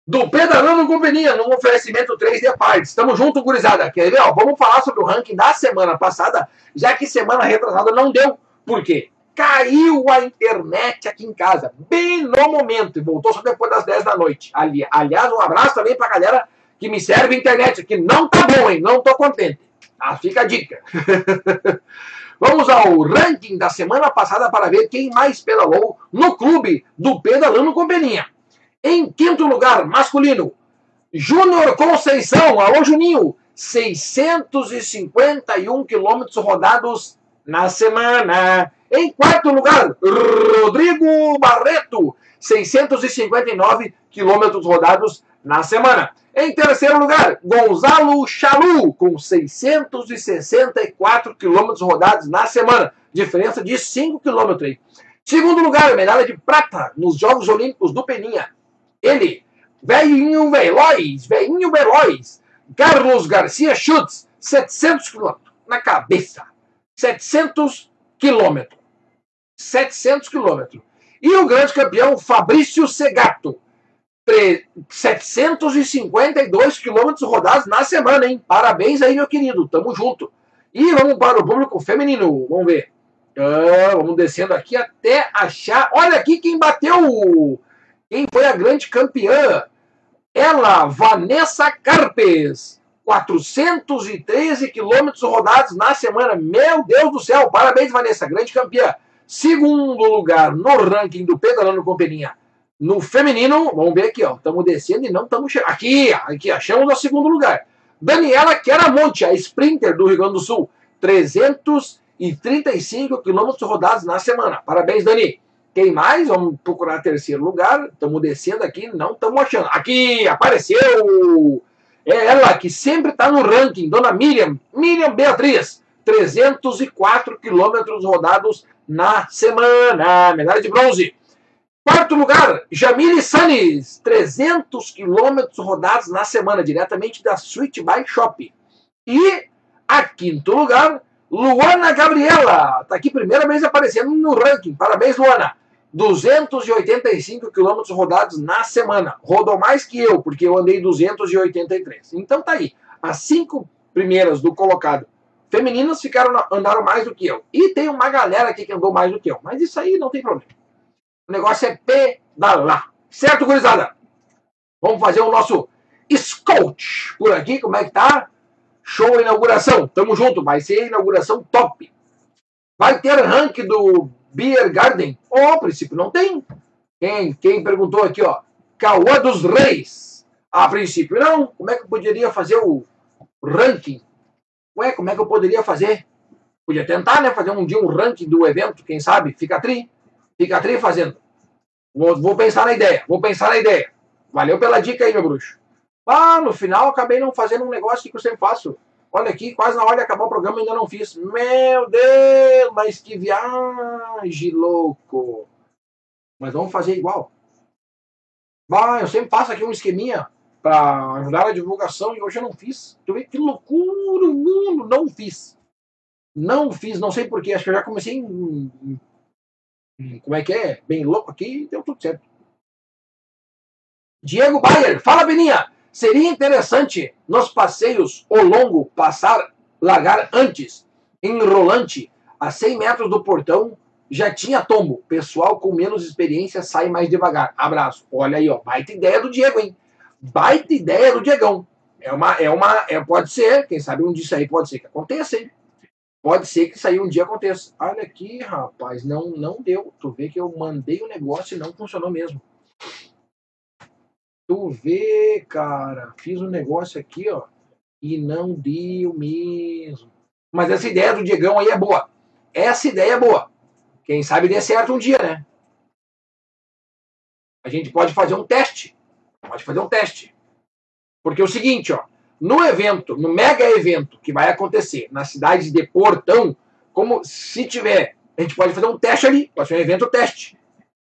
do Pedalando Companhia, no oferecimento 3D Parts. Estamos junto, gurizada. Quer ver? Ó, vamos falar sobre o ranking da semana passada, já que semana retrasada não deu. Por quê? Caiu a internet aqui em casa, bem no momento, e voltou só depois das 10 da noite. Ali, aliás, um abraço também pra galera que me serve internet, que não tá bom, hein? Não tô contente. Ah, fica a dica. Vamos ao ranking da semana passada para ver quem mais pedalou no clube do Pedalando Companhia. Em quinto lugar, masculino, Júnior Conceição. Alô, Juninho. 651 quilômetros rodados na semana. Em quarto lugar, Rodrigo Barreto. 659 quilômetros rodados na semana. Em terceiro lugar, Gonzalo Chalu, com 664 quilômetros rodados na semana. Diferença de 5 quilômetros. Segundo lugar, medalha de prata nos Jogos Olímpicos do Peninha. Ele, velhinho veloz, velhinho veloz. Carlos Garcia Schutz, 700 quilômetros na cabeça. 700 quilômetros. 700 quilômetros. E o grande campeão Fabrício Segato, 752 quilômetros rodados na semana, hein? Parabéns aí, meu querido. Tamo junto. E vamos para o público feminino. Vamos ver. Ah, vamos descendo aqui até achar. Olha aqui quem bateu. Quem foi a grande campeã? Ela, Vanessa Carpes. 413 quilômetros rodados na semana. Meu Deus do céu. Parabéns, Vanessa. Grande campeã. Segundo lugar no ranking do Pedalando Companhia no feminino, vamos ver aqui, ó. Estamos descendo e não estamos chegando. Aqui, aqui, achamos o segundo lugar. Daniela Queramonte, a sprinter do Rio Grande do Sul. 335 quilômetros rodados na semana. Parabéns, Dani. Quem mais? Vamos procurar terceiro lugar. Estamos descendo aqui, não estamos achando. Aqui, apareceu! É ela que sempre está no ranking, Dona Miriam. Miriam Beatriz. 304 quilômetros rodados na semana. Medalha de bronze. Quarto lugar, Jamile Sanis, 300 quilômetros rodados na semana, diretamente da Sweet Bike Shop. E a quinto lugar, Luana Gabriela, está aqui primeira vez aparecendo no ranking. Parabéns, Luana. 285 quilômetros rodados na semana. Rodou mais que eu, porque eu andei 283. Então tá aí. As cinco primeiras do colocado femininas ficaram andaram mais do que eu. E tem uma galera aqui que andou mais do que eu. Mas isso aí não tem problema. O negócio é pedalar. Certo, gurizada? Vamos fazer o nosso scout por aqui. Como é que tá? Show inauguração. Tamo junto. Vai ser inauguração top. Vai ter rank do Beer Garden? Oh, a princípio não tem. Quem, quem perguntou aqui, ó. Cauã dos Reis. A princípio não. Como é que eu poderia fazer o ranking? Ué, como é que eu poderia fazer? Podia tentar, né? Fazer um dia um ranking do evento, quem sabe? Fica tri. Fica tri fazendo. Vou, vou, pensar na ideia, vou pensar na ideia. Valeu pela dica aí, meu bruxo. Ah, no final acabei não fazendo um negócio que eu sempre faço. Olha aqui, quase na hora de acabar o programa ainda não fiz. Meu Deus, mas que viagem, louco. Mas vamos fazer igual. Bah, eu sempre faço aqui um esqueminha para ajudar na divulgação e hoje eu não fiz. Tu vê que loucura o mundo, não fiz. Não fiz, não sei porquê. Acho que eu já comecei em como é que é? Bem louco aqui, deu tudo certo. Diego Bayer, fala Beninha. Seria interessante nos passeios ao longo passar, largar antes, enrolante, a 100 metros do portão, já tinha tombo. Pessoal com menos experiência sai mais devagar. Abraço. Olha aí, ó. Baita ideia do Diego, hein? Baita ideia do Diegão. É uma, é uma, é, pode ser, quem sabe um disso aí pode ser que aconteça, hein? Pode ser que isso aí um dia aconteça. Olha aqui, rapaz, não, não deu. Tu vê que eu mandei o negócio e não funcionou mesmo. Tu vê, cara, fiz um negócio aqui, ó, e não deu mesmo. Mas essa ideia do Diegão aí é boa. Essa ideia é boa. Quem sabe dê certo um dia, né? A gente pode fazer um teste. Pode fazer um teste. Porque é o seguinte, ó, no evento, no mega evento que vai acontecer na cidade de Portão, como se tiver, a gente pode fazer um teste ali, pode ser um evento teste,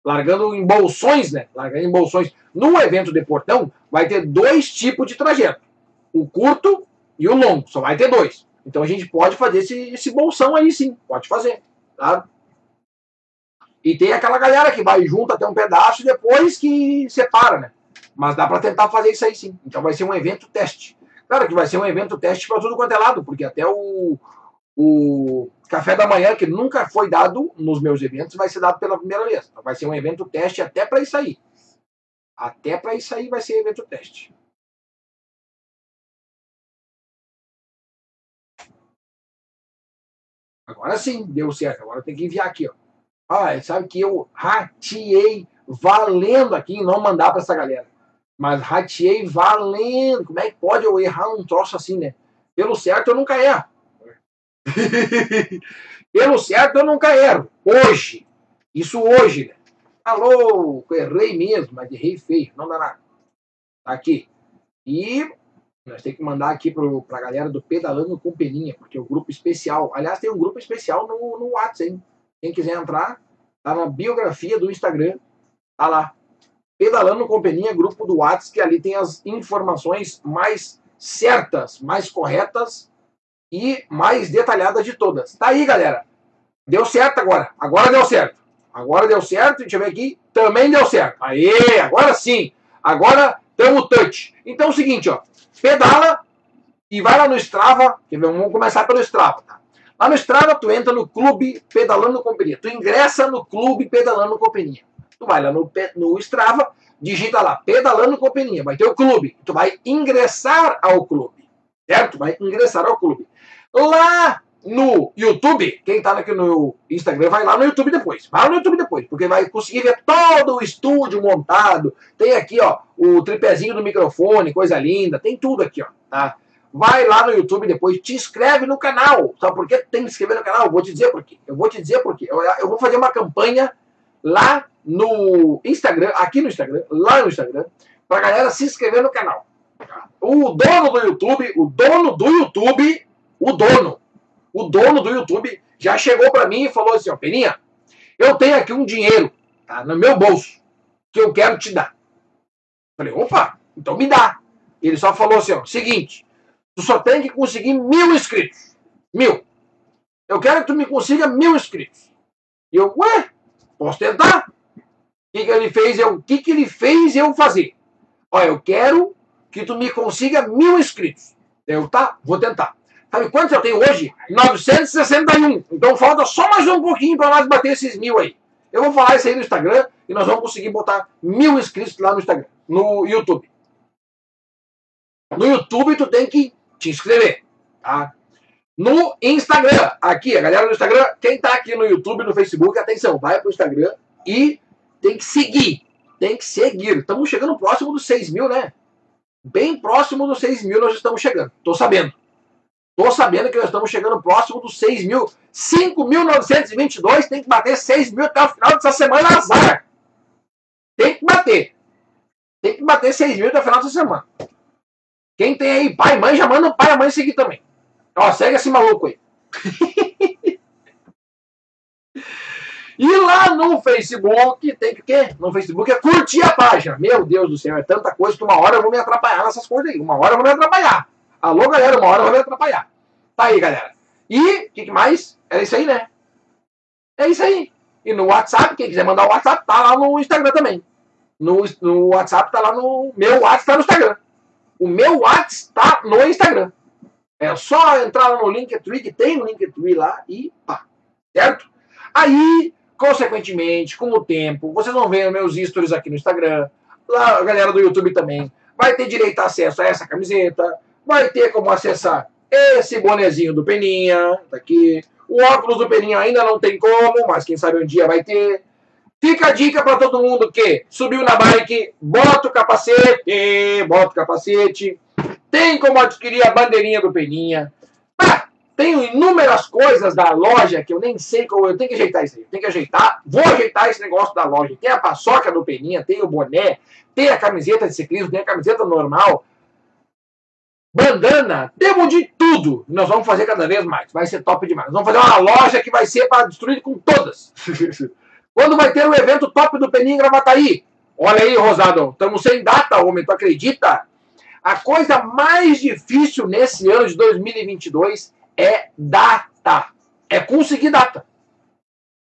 largando em bolsões, né? Largando em bolsões. No evento de Portão, vai ter dois tipos de trajeto: o curto e o longo. Só vai ter dois. Então a gente pode fazer esse, esse bolsão aí sim, pode fazer. Tá? E tem aquela galera que vai junto até um pedaço e depois que separa, né? Mas dá para tentar fazer isso aí sim. Então vai ser um evento teste. Claro que vai ser um evento teste para tudo quanto é lado, porque até o, o café da manhã, que nunca foi dado nos meus eventos, vai ser dado pela primeira vez. Então vai ser um evento teste até para isso aí. Até para isso aí vai ser evento teste. Agora sim, deu certo. Agora tem que enviar aqui, ó. Ah, sabe que eu rateei valendo aqui e não mandar para essa galera. Mas rateei valendo. Como é que pode eu errar um troço assim, né? Pelo certo eu nunca erro. Pelo certo eu nunca erro. Hoje. Isso hoje, né? Alô, errei mesmo, mas errei feio. Não dá nada. Tá aqui. E nós temos que mandar aqui para a galera do Pedalando com Peninha, porque é o grupo especial. Aliás, tem um grupo especial no, no WhatsApp, hein? Quem quiser entrar, tá na biografia do Instagram. Tá lá. Pedalando com Peninha, grupo do WhatsApp, que ali tem as informações mais certas, mais corretas e mais detalhadas de todas. Tá aí, galera. Deu certo agora. Agora deu certo. Agora deu certo. Deixa eu ver aqui. Também deu certo. Aê, agora sim. Agora temos touch. Então é o seguinte, ó pedala e vai lá no Strava, vamos começar pelo Strava, tá? Lá no Strava, tu entra no clube Pedalando Companhia. Tu ingressa no clube Pedalando Companhia. Tu vai lá no, no Strava, digita lá Pedalando Companhia. Vai ter o clube. Tu vai ingressar ao clube. Certo? Vai ingressar ao clube. Lá no YouTube, quem está aqui no Instagram, vai lá no YouTube depois. Vai lá no YouTube depois, porque vai conseguir ver todo o estúdio montado. Tem aqui, ó, o tripézinho do microfone, coisa linda. Tem tudo aqui, ó, tá? Vai lá no YouTube depois, te inscreve no canal. Sabe por que tem que se inscrever no canal? Eu vou te dizer por quê. Eu vou te dizer por quê. Eu, eu vou fazer uma campanha lá no Instagram, aqui no Instagram, lá no Instagram, pra galera se inscrever no canal. O dono do YouTube, o dono do YouTube, o dono, o dono do YouTube já chegou para mim e falou assim, ó, Peninha, eu tenho aqui um dinheiro, tá, no meu bolso, que eu quero te dar. Falei, opa, então me dá. Ele só falou assim, ó, seguinte, tu só tem que conseguir mil inscritos. Mil. Eu quero que tu me consiga mil inscritos. E eu, ué, posso tentar? O que, que ele fez o que, que ele fez eu fazer? Olha, eu quero que tu me consiga mil inscritos. Eu, tá, vou tentar. Sabe quantos eu tenho hoje? 961. Então falta só mais um pouquinho para nós bater esses mil aí. Eu vou falar isso aí no Instagram e nós vamos conseguir botar mil inscritos lá no Instagram, no YouTube. No YouTube tu tem que te inscrever, tá? No Instagram, aqui, a galera do Instagram, quem tá aqui no YouTube, no Facebook, atenção, vai pro Instagram e tem que seguir. Tem que seguir. Estamos chegando próximo dos 6 mil, né? Bem próximo dos 6 mil nós estamos chegando. Tô sabendo. Estou sabendo que nós estamos chegando próximo dos 6 mil. 5.922 tem que bater 6 mil até o final dessa semana, azar. Tem que bater. Tem que bater 6 mil até o final dessa semana. Quem tem aí pai e mãe, já manda o pai e a mãe seguir também. Ó, segue esse maluco aí. e lá no Facebook, tem que o quê? No Facebook é curtir a página. Meu Deus do céu, é tanta coisa que uma hora eu vou me atrapalhar nessas coisas aí. Uma hora eu vou me atrapalhar. Alô, galera, uma hora vai me atrapalhar. Tá aí, galera. E, o que, que, mais? Era isso aí, né? É isso aí. E no WhatsApp, quem quiser mandar o WhatsApp, tá lá no Instagram também. No, no WhatsApp tá lá no. Meu WhatsApp tá no Instagram. O meu WhatsApp tá no Instagram. É só entrar lá no Linktree, que tem um Linktree lá e pá. Certo? Aí, consequentemente, com o tempo, vocês vão ver meus stories aqui no Instagram. Lá, a galera do YouTube também. Vai ter direito a acesso a essa camiseta vai ter como acessar esse bonezinho do Peninha, tá aqui. O óculos do Peninha ainda não tem como, mas quem sabe um dia vai ter. Fica a dica para todo mundo que subiu na bike, bota o capacete, bota o capacete. Tem como adquirir a bandeirinha do Peninha. Ah, tem inúmeras coisas da loja que eu nem sei como. Eu tenho que ajeitar isso aí. Eu tenho que ajeitar. Vou ajeitar esse negócio da loja. Tem a paçoca do Peninha, tem o boné, tem a camiseta de ciclismo, tem a camiseta normal bandana, temos de tudo. Nós vamos fazer cada vez mais. Vai ser top demais. Nós vamos fazer uma loja que vai ser para destruir com todas. Quando vai ter o um evento top do Peninha em Gravataí? Olha aí, Rosado, estamos sem data, homem, tu acredita? A coisa mais difícil nesse ano de 2022 é data. É conseguir data.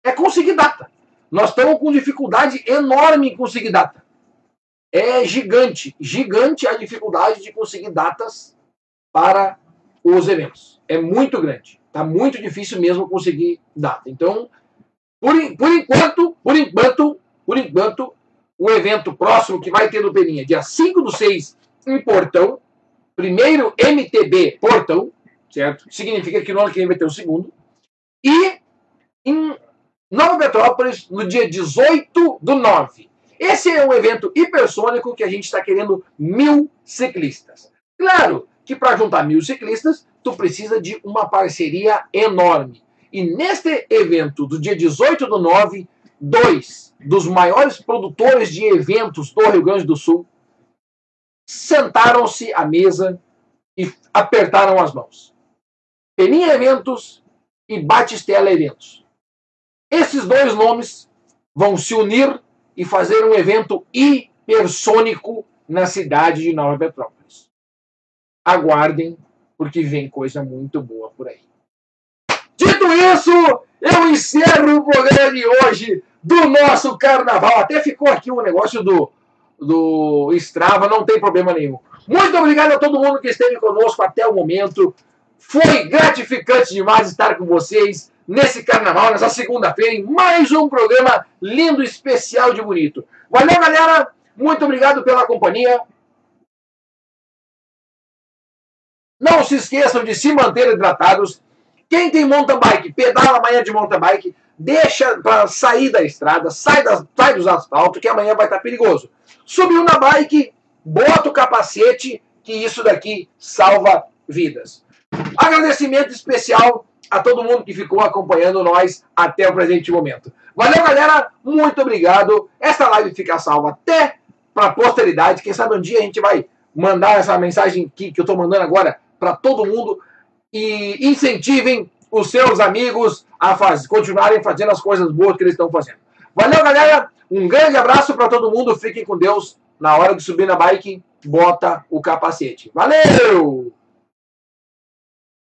É conseguir data. nós estamos com dificuldade enorme em conseguir data. É gigante, gigante a dificuldade de conseguir datas para os eventos. É muito grande. Está muito difícil mesmo conseguir data. Então, por, por enquanto, por enquanto, por enquanto, o evento próximo que vai ter no Peninha, dia 5 do 6, em Portão, primeiro MTB Portão, certo? Significa que no ano que vem vai ter o segundo. E em Nova Petrópolis, no dia 18 do 9. Esse é um evento hipersônico que a gente está querendo mil ciclistas. Claro que para juntar mil ciclistas, tu precisa de uma parceria enorme. E neste evento do dia 18 do 9, dois dos maiores produtores de eventos do Rio Grande do Sul sentaram-se à mesa e apertaram as mãos. Peninha Eventos e Batistela Eventos. Esses dois nomes vão se unir e fazer um evento hipersônico na cidade de Nova Petrópolis. Aguardem, porque vem coisa muito boa por aí. Dito isso, eu encerro o programa de hoje do nosso carnaval. Até ficou aqui o negócio do, do Strava, não tem problema nenhum. Muito obrigado a todo mundo que esteve conosco até o momento. Foi gratificante demais estar com vocês nesse carnaval, nessa segunda-feira, em mais um programa lindo, especial de bonito. Valeu, galera! Muito obrigado pela companhia. Não se esqueçam de se manter hidratados. Quem tem mountain bike, pedala amanhã de mountain bike, deixa para sair da estrada, sai, das, sai dos asfaltos, que amanhã vai estar perigoso. Subiu na bike, bota o capacete, que isso daqui salva vidas. Agradecimento especial a todo mundo que ficou acompanhando nós até o presente momento. Valeu, galera. Muito obrigado. Essa live fica salva até para a posteridade. Quem sabe um dia a gente vai mandar essa mensagem que, que eu estou mandando agora para todo mundo e incentivem os seus amigos a faz, continuarem fazendo as coisas boas que eles estão fazendo. Valeu, galera. Um grande abraço para todo mundo. Fiquem com Deus. Na hora de subir na bike, bota o capacete. Valeu!